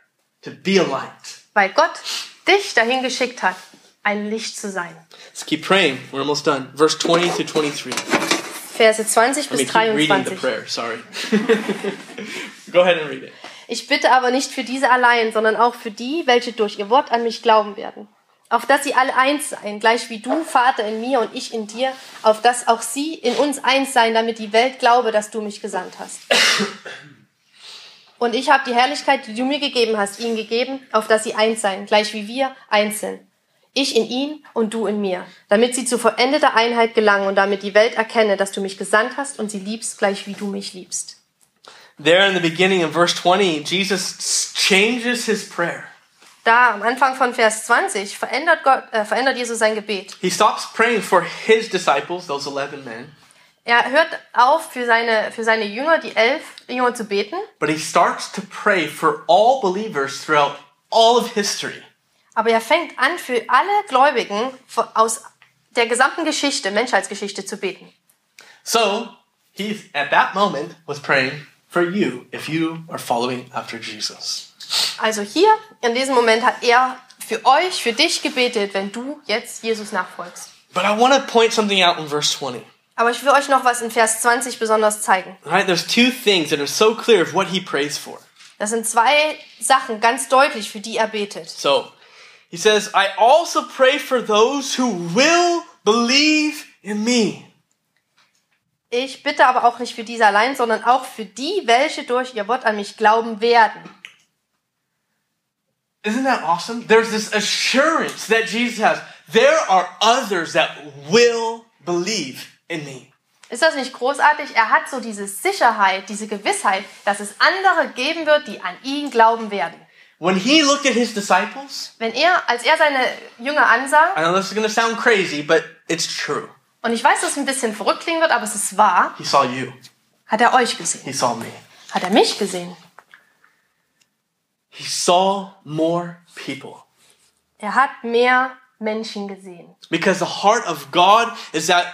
to be a light. Weil Gott dich dahin geschickt hat, ein Licht zu sein. Let's keep praying. We're almost done. Verse 20 to 23. Verse 20 Let me bis keep reading the 23. prayer. Sorry. Go ahead and read it. Ich bitte aber nicht für diese allein, sondern auch für die, welche durch ihr Wort an mich glauben werden. Auf dass sie alle eins seien, gleich wie du, Vater, in mir und ich in dir, auf dass auch sie in uns eins seien, damit die Welt glaube, dass du mich gesandt hast. Und ich habe die Herrlichkeit, die du mir gegeben hast, ihnen gegeben, auf dass sie eins seien, gleich wie wir eins sind. Ich in ihnen und du in mir, damit sie zu vollendeter Einheit gelangen und damit die Welt erkenne, dass du mich gesandt hast und sie liebst, gleich wie du mich liebst. There in the beginning in verse 20, Jesus changes his prayer. Da am Anfang von Vers 20 verändert, Gott, äh, verändert Jesus sein Gebet. He stops praying for his disciples, those 11 men, Er hört auf, für seine, für seine Jünger, die elf Jünger zu beten, but he starts to pray for all believers throughout all of history. aber er fängt an, für alle Gläubigen aus der gesamten Geschichte, Menschheitsgeschichte zu beten. So, he at that moment was praying for you if you are following after Jesus. Also hier, in diesem Moment, hat er für euch, für dich gebetet, wenn du jetzt Jesus nachfolgst. But I want to point something out in verse 20. Aber ich will euch noch was in Vers 20 besonders zeigen. Right? There's two things that are so clear of what he prays for. Das sind zwei Sachen ganz deutlich, für die er betet. So, he says, I also pray for those who will believe in me. Ich bitte aber auch nicht für diese allein, sondern auch für die, welche durch ihr Wort an mich glauben werden. Isn't that awesome? There's this assurance that Jesus has. There are others that will believe in me. Ist das nicht großartig? Er hat so diese Sicherheit, diese Gewissheit, dass es andere geben wird, die an ihn glauben werden. when he looked at his disciples, Wenn er, als er seine Jünger ansah, I know this is going to sound crazy, but it's true. und ich weiß, dass es ein bisschen verrückt klingen wird, aber es ist wahr, He saw you. hat er euch gesehen. He saw me. Hat er mich gesehen. He saw more people. Er hat mehr Menschen gesehen. Because the heart of God is that,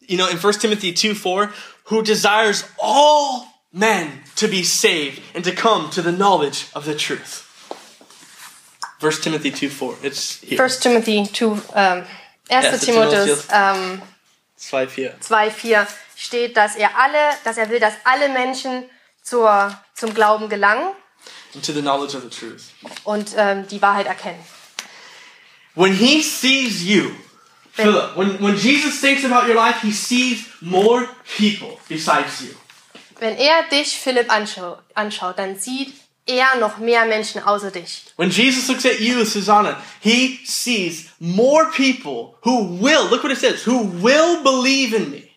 you know, in 1 Timothy 2 4, who desires all men to be saved and to come to the knowledge of the truth. 1 Timothy 2 4. It's here. 1. Timothy 2, ähm, 1. Erste Timotheus ähm, 2 4. 2, 4 steht, dass er alle, dass er will, dass alle Menschen zur, zum Glauben gelangen to the knowledge of the truth. und ähm, die Wahrheit erkennen. When he sees you, Philip, when, when Jesus thinks about your life, he sees more people besides you. Wenn er dich, Philipp, anschau anschaut, dann sieht er noch mehr Menschen außer dich. When Jesus looks at you, Susanna, he sees more people who will, look what it says, who will believe in me.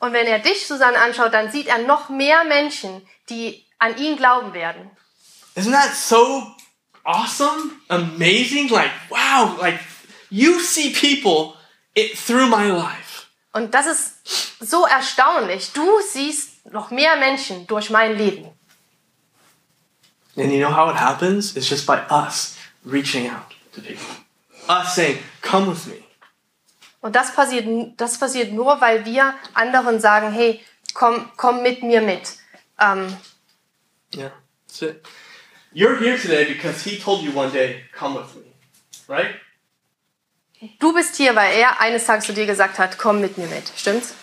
Und wenn er dich, Susanne, anschaut, dann sieht er noch mehr Menschen, die an ihn glauben werden. Isn't that so awesome? Amazing? Like, wow, like you see people it, through my life. Und das ist so erstaunlich. Du siehst noch mehr Menschen durch mein Leben. And you know how it happens? It's just by us reaching out to people. Us saying, come with me. Und das passiert, das passiert nur, weil wir anderen sagen, hey, komm, komm mit mir mit. Ähm, Yeah, that's it. You're here today because he told you one day, come with me. Right? du bist hier, weil er eines Tages zu dir gesagt hat, komm mit mir mit. Stimmt's?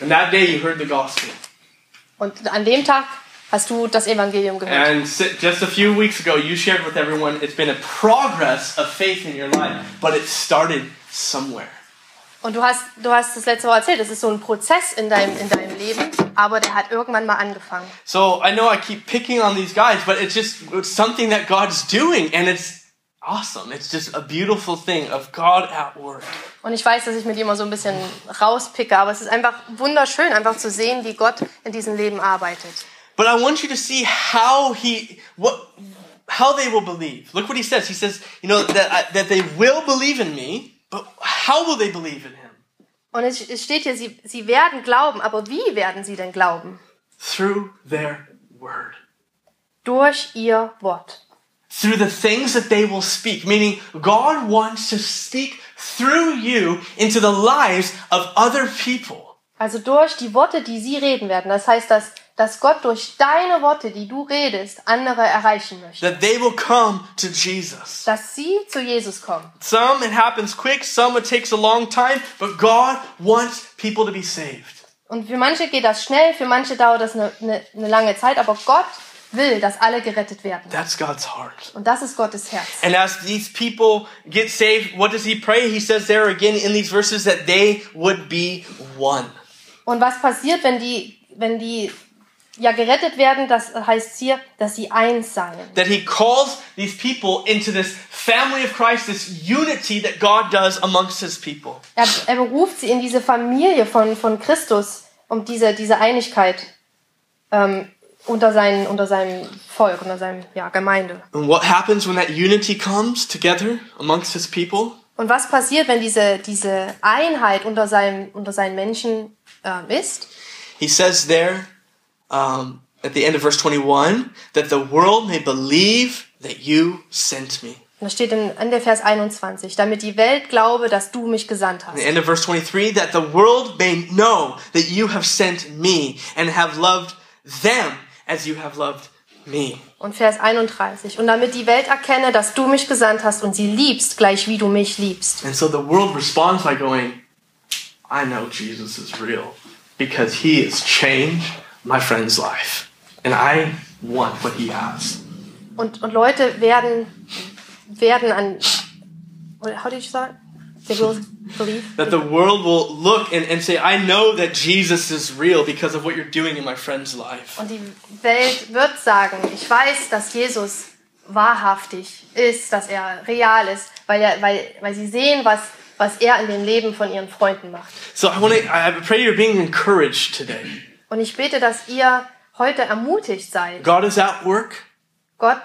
And that day you heard the gospel. Und an dem Tag hast du das Evangelium gehört. And just a few weeks ago, you shared with everyone it's been a progress of faith in your life, but it started somewhere. Und du hast, du hast das letzte Mal erzählt, es ist so ein Prozess in deinem, in deinem Leben, aber der hat irgendwann mal angefangen. So I know I keep picking on these guys, but it's just it's something that God's doing, and it's awesome. It's just a beautiful thing of God at work. Und ich weiß, dass ich mit ihm immer so ein bisschen rauspicke, aber es ist einfach wunderschön, einfach zu sehen, wie Gott in diesem Leben arbeitet. But I want you to see how he what how they will believe. Look what he says. He says, you know, that I, that they will believe in me, but how will they believe in him? Und es es steht hier, sie, sie werden glauben, aber wie werden sie denn glauben? Through their word. Durch ihr Wort. through the things that they will speak. Meaning, God wants to speak through you into the lives of other people. Also durch die Worte, die sie reden werden. Das heißt, dass, dass Gott durch deine Worte, die du redest, andere erreichen möchte. That they will come to Jesus. Dass sie zu Jesus kommen. Some it happens quick, some it takes a long time, but God wants people to be saved. Und für manche geht das schnell, für manche dauert das eine, eine, eine lange Zeit, aber Gott will, dass alle gerettet werden. That's God's heart. Und das ist Gottes Herz. And as these people get saved, what does he pray? He says there again in these verses that they would be one. Und was passiert, wenn die, wenn die ja gerettet werden? Das heißt hier, dass sie eins seien. That he calls these people into this family of Christ, this unity that God does amongst his people. Er, er beruft sie in diese Familie von, von Christus, um diese, diese Einigkeit ähm, unter, seinen, unter seinem Volk, unter seinem ja, Gemeinde. And what happens when that unity comes together amongst his people? Und was passiert, wenn diese, diese Einheit unter, seinem, unter seinen Menschen ist? He says there um, at the end of verse 21 that the world may believe that you sent me. Das steht in, in der Vers 21, damit die Welt glaube, dass du mich gesandt At hast. the end of verse 23 that the world may know that you have sent me and have loved them as you have loved me. Und Vers 31, und damit die Welt erkenne, dass du mich gesandt hast und sie liebst, gleich wie du mich liebst. And so the world responds by going, I know Jesus is real because he has changed my friend's life. And I want what he has. Und, und Leute werden, werden an, how did you say it? They will believe. That the world will look and, and say, I know that Jesus is real because of what you're doing in my friend's life. Und die Welt wird sagen, ich weiß, dass Jesus wahrhaftig ist, dass er real ist, weil, er, weil, weil sie sehen, was, was er in dem Leben von ihren Freunden macht. So I want to, I pray you're being encouraged today. Und ich bete, dass ihr heute ermutigt seid. God is at work. Gott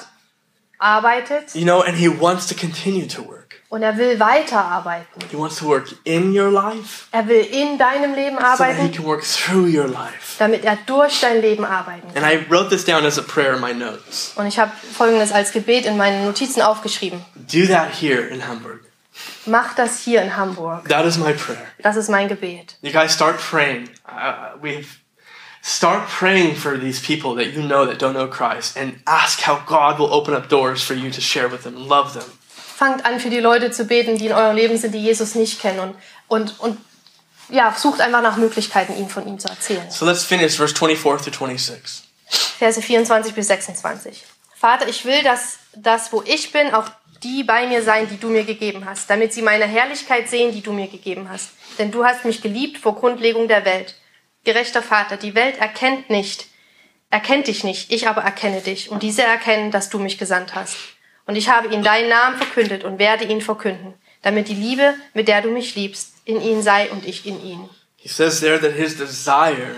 arbeitet you know, and He wants to continue to work. und er will weiterarbeiten. He wants to work in your life Er will in deinem Leben so that He arbeiten, can work through your life. damit er durch dein Leben arbeiten kann. And I wrote this down as a prayer in my notes. Und ich habe Folgendes als Gebet in meinen Notizen aufgeschrieben. Do that here in Hamburg. Mach das hier in Hamburg. That is my prayer. Das ist mein Gebet. You guys start praying. Uh, we've start praying for these people that you know that don't know Christ, and ask how God will open up doors for you to share with them, love them. Fangt an, für die Leute zu beten, die in eurem Leben sind, die Jesus nicht kennen. Und, und, und ja, sucht einfach nach Möglichkeiten, ihnen von ihm zu erzählen. So let's finish verse 24 to 26. Verse 24 bis 26. Vater, ich will, dass das, wo ich bin, auch die bei mir sein, die du mir gegeben hast, damit sie meine Herrlichkeit sehen, die du mir gegeben hast. Denn du hast mich geliebt vor Grundlegung der Welt. Gerechter Vater, die Welt erkennt nicht, erkennt dich nicht, ich aber erkenne dich. Und diese erkennen, dass du mich gesandt hast. Und ich habe ihnen deinen Namen verkündet und werde ihn verkünden, damit die Liebe, mit der du mich liebst, in ihnen sei und ich in ihnen. He says there that his desire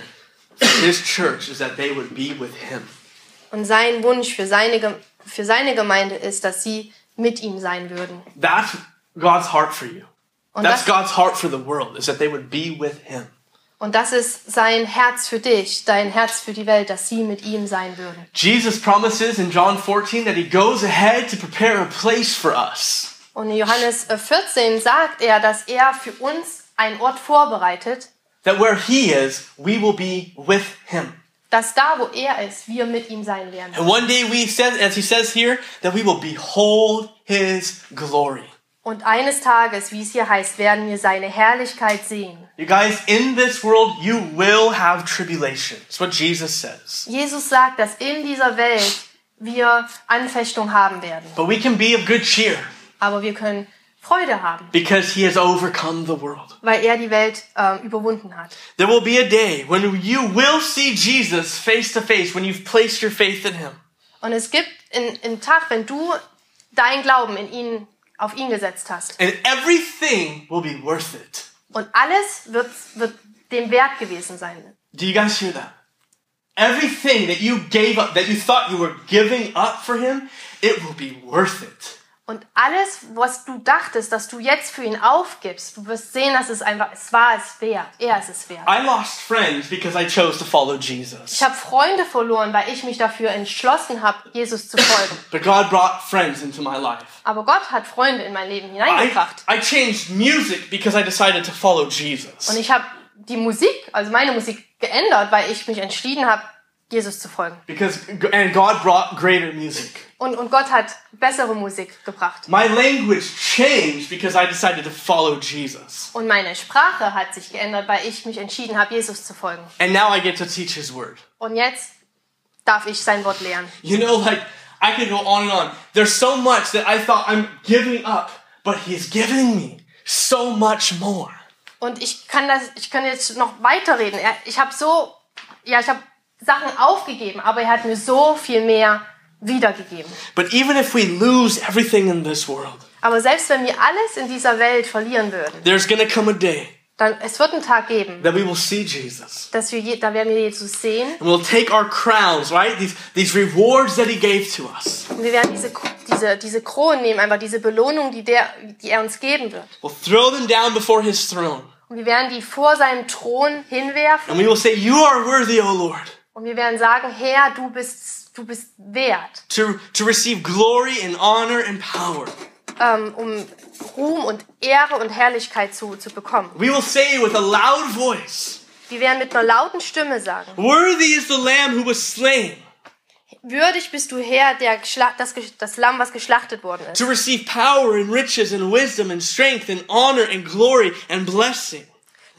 for his church is that they would be with him. Und sein Wunsch für seine, für seine Gemeinde ist, dass sie mit ihm sein würden. That's God's heart for you. Und That's das, God's heart for the world, is that they would be with him. und das ist sein Herz für dich, dein Herz für die Welt, dass sie mit ihm sein würden. Jesus promises in John 14 that he goes ahead to prepare a place for us. Und in Johannes äh, 14 sagt er, dass er für uns einen Ort vorbereitet, That where he is, we will be with him. Dass da, wo er ist, wir mit ihm sein werden. And one day we said, as he says here, that we will behold his glory. Und eines Tages, wie es hier heißt, werden wir seine Herrlichkeit sehen. You guys, in this world, you will have tribulation. That's what Jesus says. Jesus sagt, dass in dieser Welt wir Anfechtung haben werden. But we can be of good cheer Aber wir können Freude haben, because he has overcome the world. weil er die Welt ähm, überwunden hat. There will be a day when you will see Jesus face to face when you've placed your faith in him. Und es gibt einen Tag, wenn du deinen Glauben in ihn, auf ihn gesetzt hast. And everything will be worth it. Und alles wird, wird dem Wert gewesen sein. Do you guys hear that? Everything that you gave up, that you thought you were giving up for him, it will be worth it. Und alles, was du dachtest, dass du jetzt für ihn aufgibst, du wirst sehen, dass es einfach, es war es wert. Er ist es wert. I lost friends because I chose to follow Jesus. Ich habe Freunde verloren, weil ich mich dafür entschlossen habe, Jesus zu folgen. But God brought friends into my life. Aber Gott hat Freunde in mein Leben I, hineingebracht. I changed music because I decided to follow Jesus. Und ich habe die Musik, also meine Musik, geändert, weil ich mich entschieden habe, Jesus zu folgen. Because and God brought greater music. Und, und Gott hat bessere Musik gebracht. My language changed because I decided to follow Jesus. Und meine Sprache hat sich geändert, weil ich mich entschieden habe, Jesus zu folgen. And now I get to teach his word. Und jetzt darf ich sein Wort lehren. You know, like I could go on and on. There's so much that I thought I'm giving up, but he's giving me so much more. Und ich kann das, ich kann jetzt noch weiterreden. Er, ich habe so, ja, ich habe Sachen aufgegeben, aber er hat mir so viel mehr wiedergegeben. But even if we lose everything in this world, Aber selbst wenn wir alles in dieser Welt verlieren würden, there's gonna come a day dann es wird einen Tag geben, that we will see Jesus. dass wir, da werden wir Jesus sehen And we'll take our crowns, right? These, these rewards that he gave to us. und wir werden diese, diese, diese Kronen nehmen, einfach diese Belohnung, die, der, die er uns geben wird. We'll throw them down before his throne. Und wir werden die vor seinem Thron hinwerfen And we will say, You are worthy, O Lord, und wir werden sagen, Herr, du bist, du bist wert, to, to receive glory and honor and power. ähm, um Ruhm und Ehre und Herrlichkeit zu, zu bekommen. We will say with a loud voice, Wir werden mit einer lauten Stimme sagen, Worthy is the Lamb who was slain würdig bist du Herr, der das, das Lamm, was geschlachtet worden ist, to receive power and riches and wisdom and strength and honor and glory and blessing.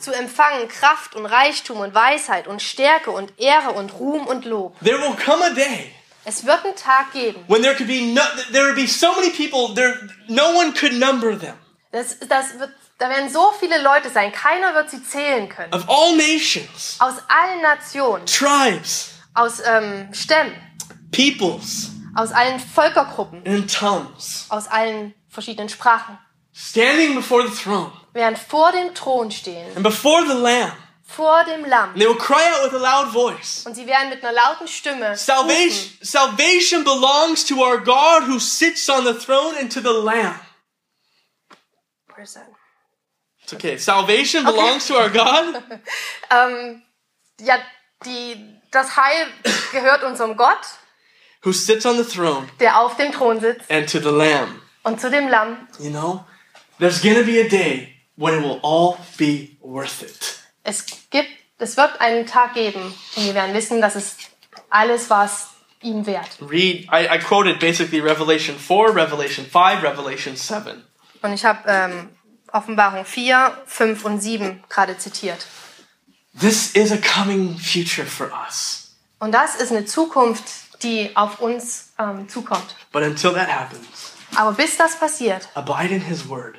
Zu empfangen Kraft und Reichtum und Weisheit und Stärke und Ehre und Ruhm und Lob. There will come a day Es wird einen Tag geben. when there could be no, there would be so many people there, no one could number them Das, das wird, da werden so viele Leute sein, keiner wird sie zählen können. of all nations, Aus allen Nationen, tribes, aus ähm, Stämmen, peoples, aus allen Völkergruppen, and tongues, aus allen verschiedenen Sprachen, standing before the throne werden vor dem Thron stehen, and before the Lamb, vor dem Lamm. And they will cry out with a loud voice. Und sie werden mit einer lauten Stimme Salvation, rufen. salvation belongs to our God who sits on the throne and to the Lamb. Where's that? It's okay. Salvation belongs to our God Ähm, ja, die, das Heil gehört unserem Gott, who sits on the throne der auf dem Thron sitzt, and to the Lamb. und zu dem Lamm. You know, there's going to be a day when it will all be worth it. Es gibt, es wird einen Tag geben, und wir werden wissen, dass es alles war es ihm wert. Read, I, I quoted basically Revelation 4, Revelation 5, Revelation 7. Und ich habe ähm, Offenbarung 4, 5 und 7 gerade zitiert. This is a coming future for us. Und das ist eine Zukunft, die auf uns ähm, zukommt. But until that happens, Aber bis das passiert, abide in His Word.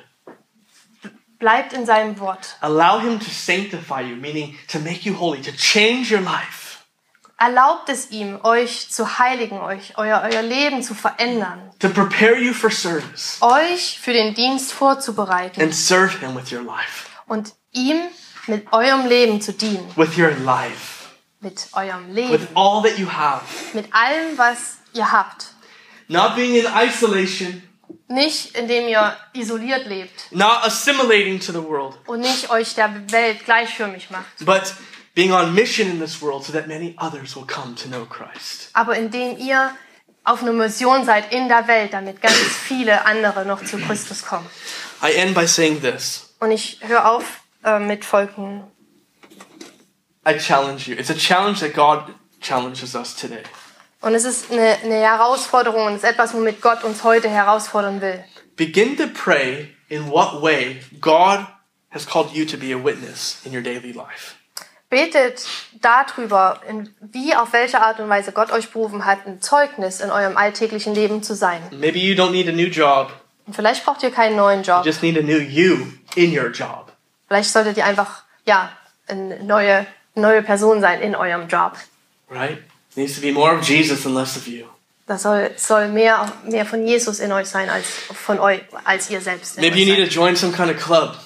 Bleibt in seinem Wort. Allow Him to sanctify you, meaning to make you holy, to change your life. Erlaubt es ihm, euch zu heiligen, euch euer, euer Leben zu verändern, to prepare you for service euch für den Dienst vorzubereiten and serve Him with your life. und ihm mit eurem Leben zu dienen, With your life. mit eurem With Leben, all that you have. mit allem, was ihr habt. Not being in isolation, Nicht indem ihr isoliert lebt not assimilating to the world, und nicht euch der Welt gleichförmig macht, but being on mission in this world so that many others will come to know Christ. aber indem ihr auf einer Mission seid in der Welt, damit ganz viele andere noch zu Christus kommen. I end by saying this Und ich höre auf äh, mit folgenden I challenge you. It's a challenge that God challenges us today. Und es ist eine, eine Herausforderung und es ist etwas, womit Gott uns heute herausfordern will. Begin to pray in what way God has called you to be a witness in your daily life. Betet darüber, in, wie auf welche Art und Weise Gott euch berufen hat, ein Zeugnis in eurem alltäglichen Leben zu sein. Maybe you don't need a new job, Und vielleicht braucht ihr keinen neuen you Job. just need a new you in your job. Vielleicht solltet ihr einfach, ja, eine neue, neue Person sein in eurem Job. Right? It needs to be more of Jesus and less of you. Das soll, soll mehr, mehr von Jesus in euch sein als von euch, als ihr selbst. Maybe you need to join some kind of club.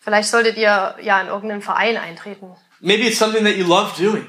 Vielleicht solltet ihr ja in irgendeinen Verein eintreten. Maybe it's something that you love doing,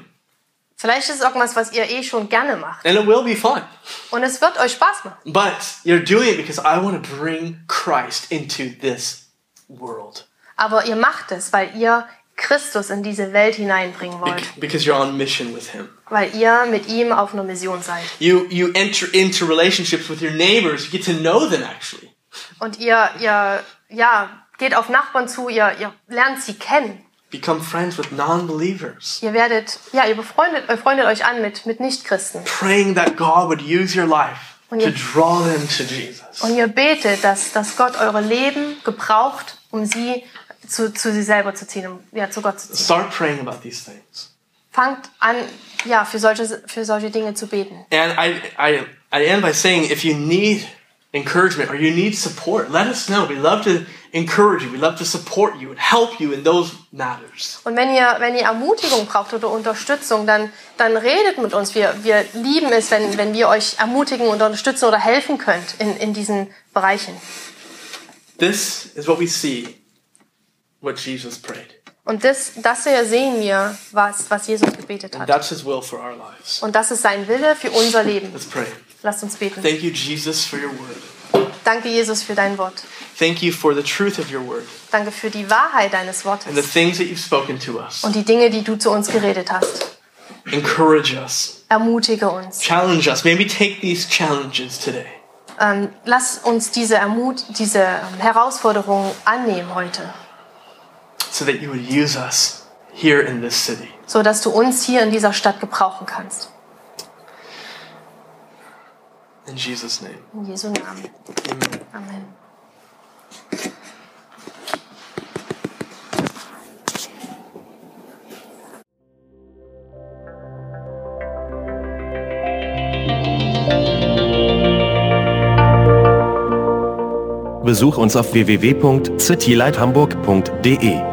Vielleicht ist es irgendwas, was ihr eh schon gerne macht. and it will be fun. Und es wird euch Spaß machen. But you're doing it because I want to bring Christ into this world. Aber ihr macht es, weil ihr Christus in diese Welt hineinbringen wollt. Bec- Because you're on mission with Him. Weil ihr mit ihm auf einer Mission seid. You you enter into relationships with your neighbors. You get to know them actually. Und ihr, ihr, ja, geht auf Nachbarn zu, ihr, ihr lernt sie kennen. Become friends with non-believers. Ihr werdet, ja, ihr befreundet, ihr freundet euch an mit, mit Nichtchristen. Praying that God would use your life Und to ihr- draw them to Jesus. Und ihr betet, dass, dass Gott eure Leben gebraucht, um sie zu, zu sich selber zu ziehen, um ja, zu Gott zu ziehen. Start praying about these things. Fangt an, ja, für solche, für solche Dinge zu beten. And I, I, I end by saying if you need encouragement or you need support, let us know. We love to encourage you. We love to support you and help you in those matters. Und wenn ihr, wenn ihr Ermutigung braucht oder Unterstützung, dann, dann redet mit uns. Wir, wir lieben es, wenn, wenn wir euch ermutigen und unterstützen oder helfen könnt in, in diesen Bereichen. This is what we see what Jesus prayed. Und das, das hier sehen wir, was, was Jesus gebetet And hat. that's his will for our lives. Und das ist sein Wille für unser Leben. Let's pray. Lasst uns beten. Thank you, Jesus, for your word. Danke, Jesus, für dein Wort. Thank you for the truth of your word Danke für die Wahrheit deines and the Wortes things that you've spoken to us. und die Dinge, die du zu uns geredet hast. Encourage us, Ermutige uns. challenge us. Maybe take these challenges today. Ähm, lass uns diese, Ermut diese ähm, Herausforderungen annehmen heute, so that you would use us here in this city. so dass du uns hier in dieser Stadt gebrauchen kannst. In Jesus' name. In Jesu Namen. Amen. Amen. Besuch uns auf www.citylighthamburg.de.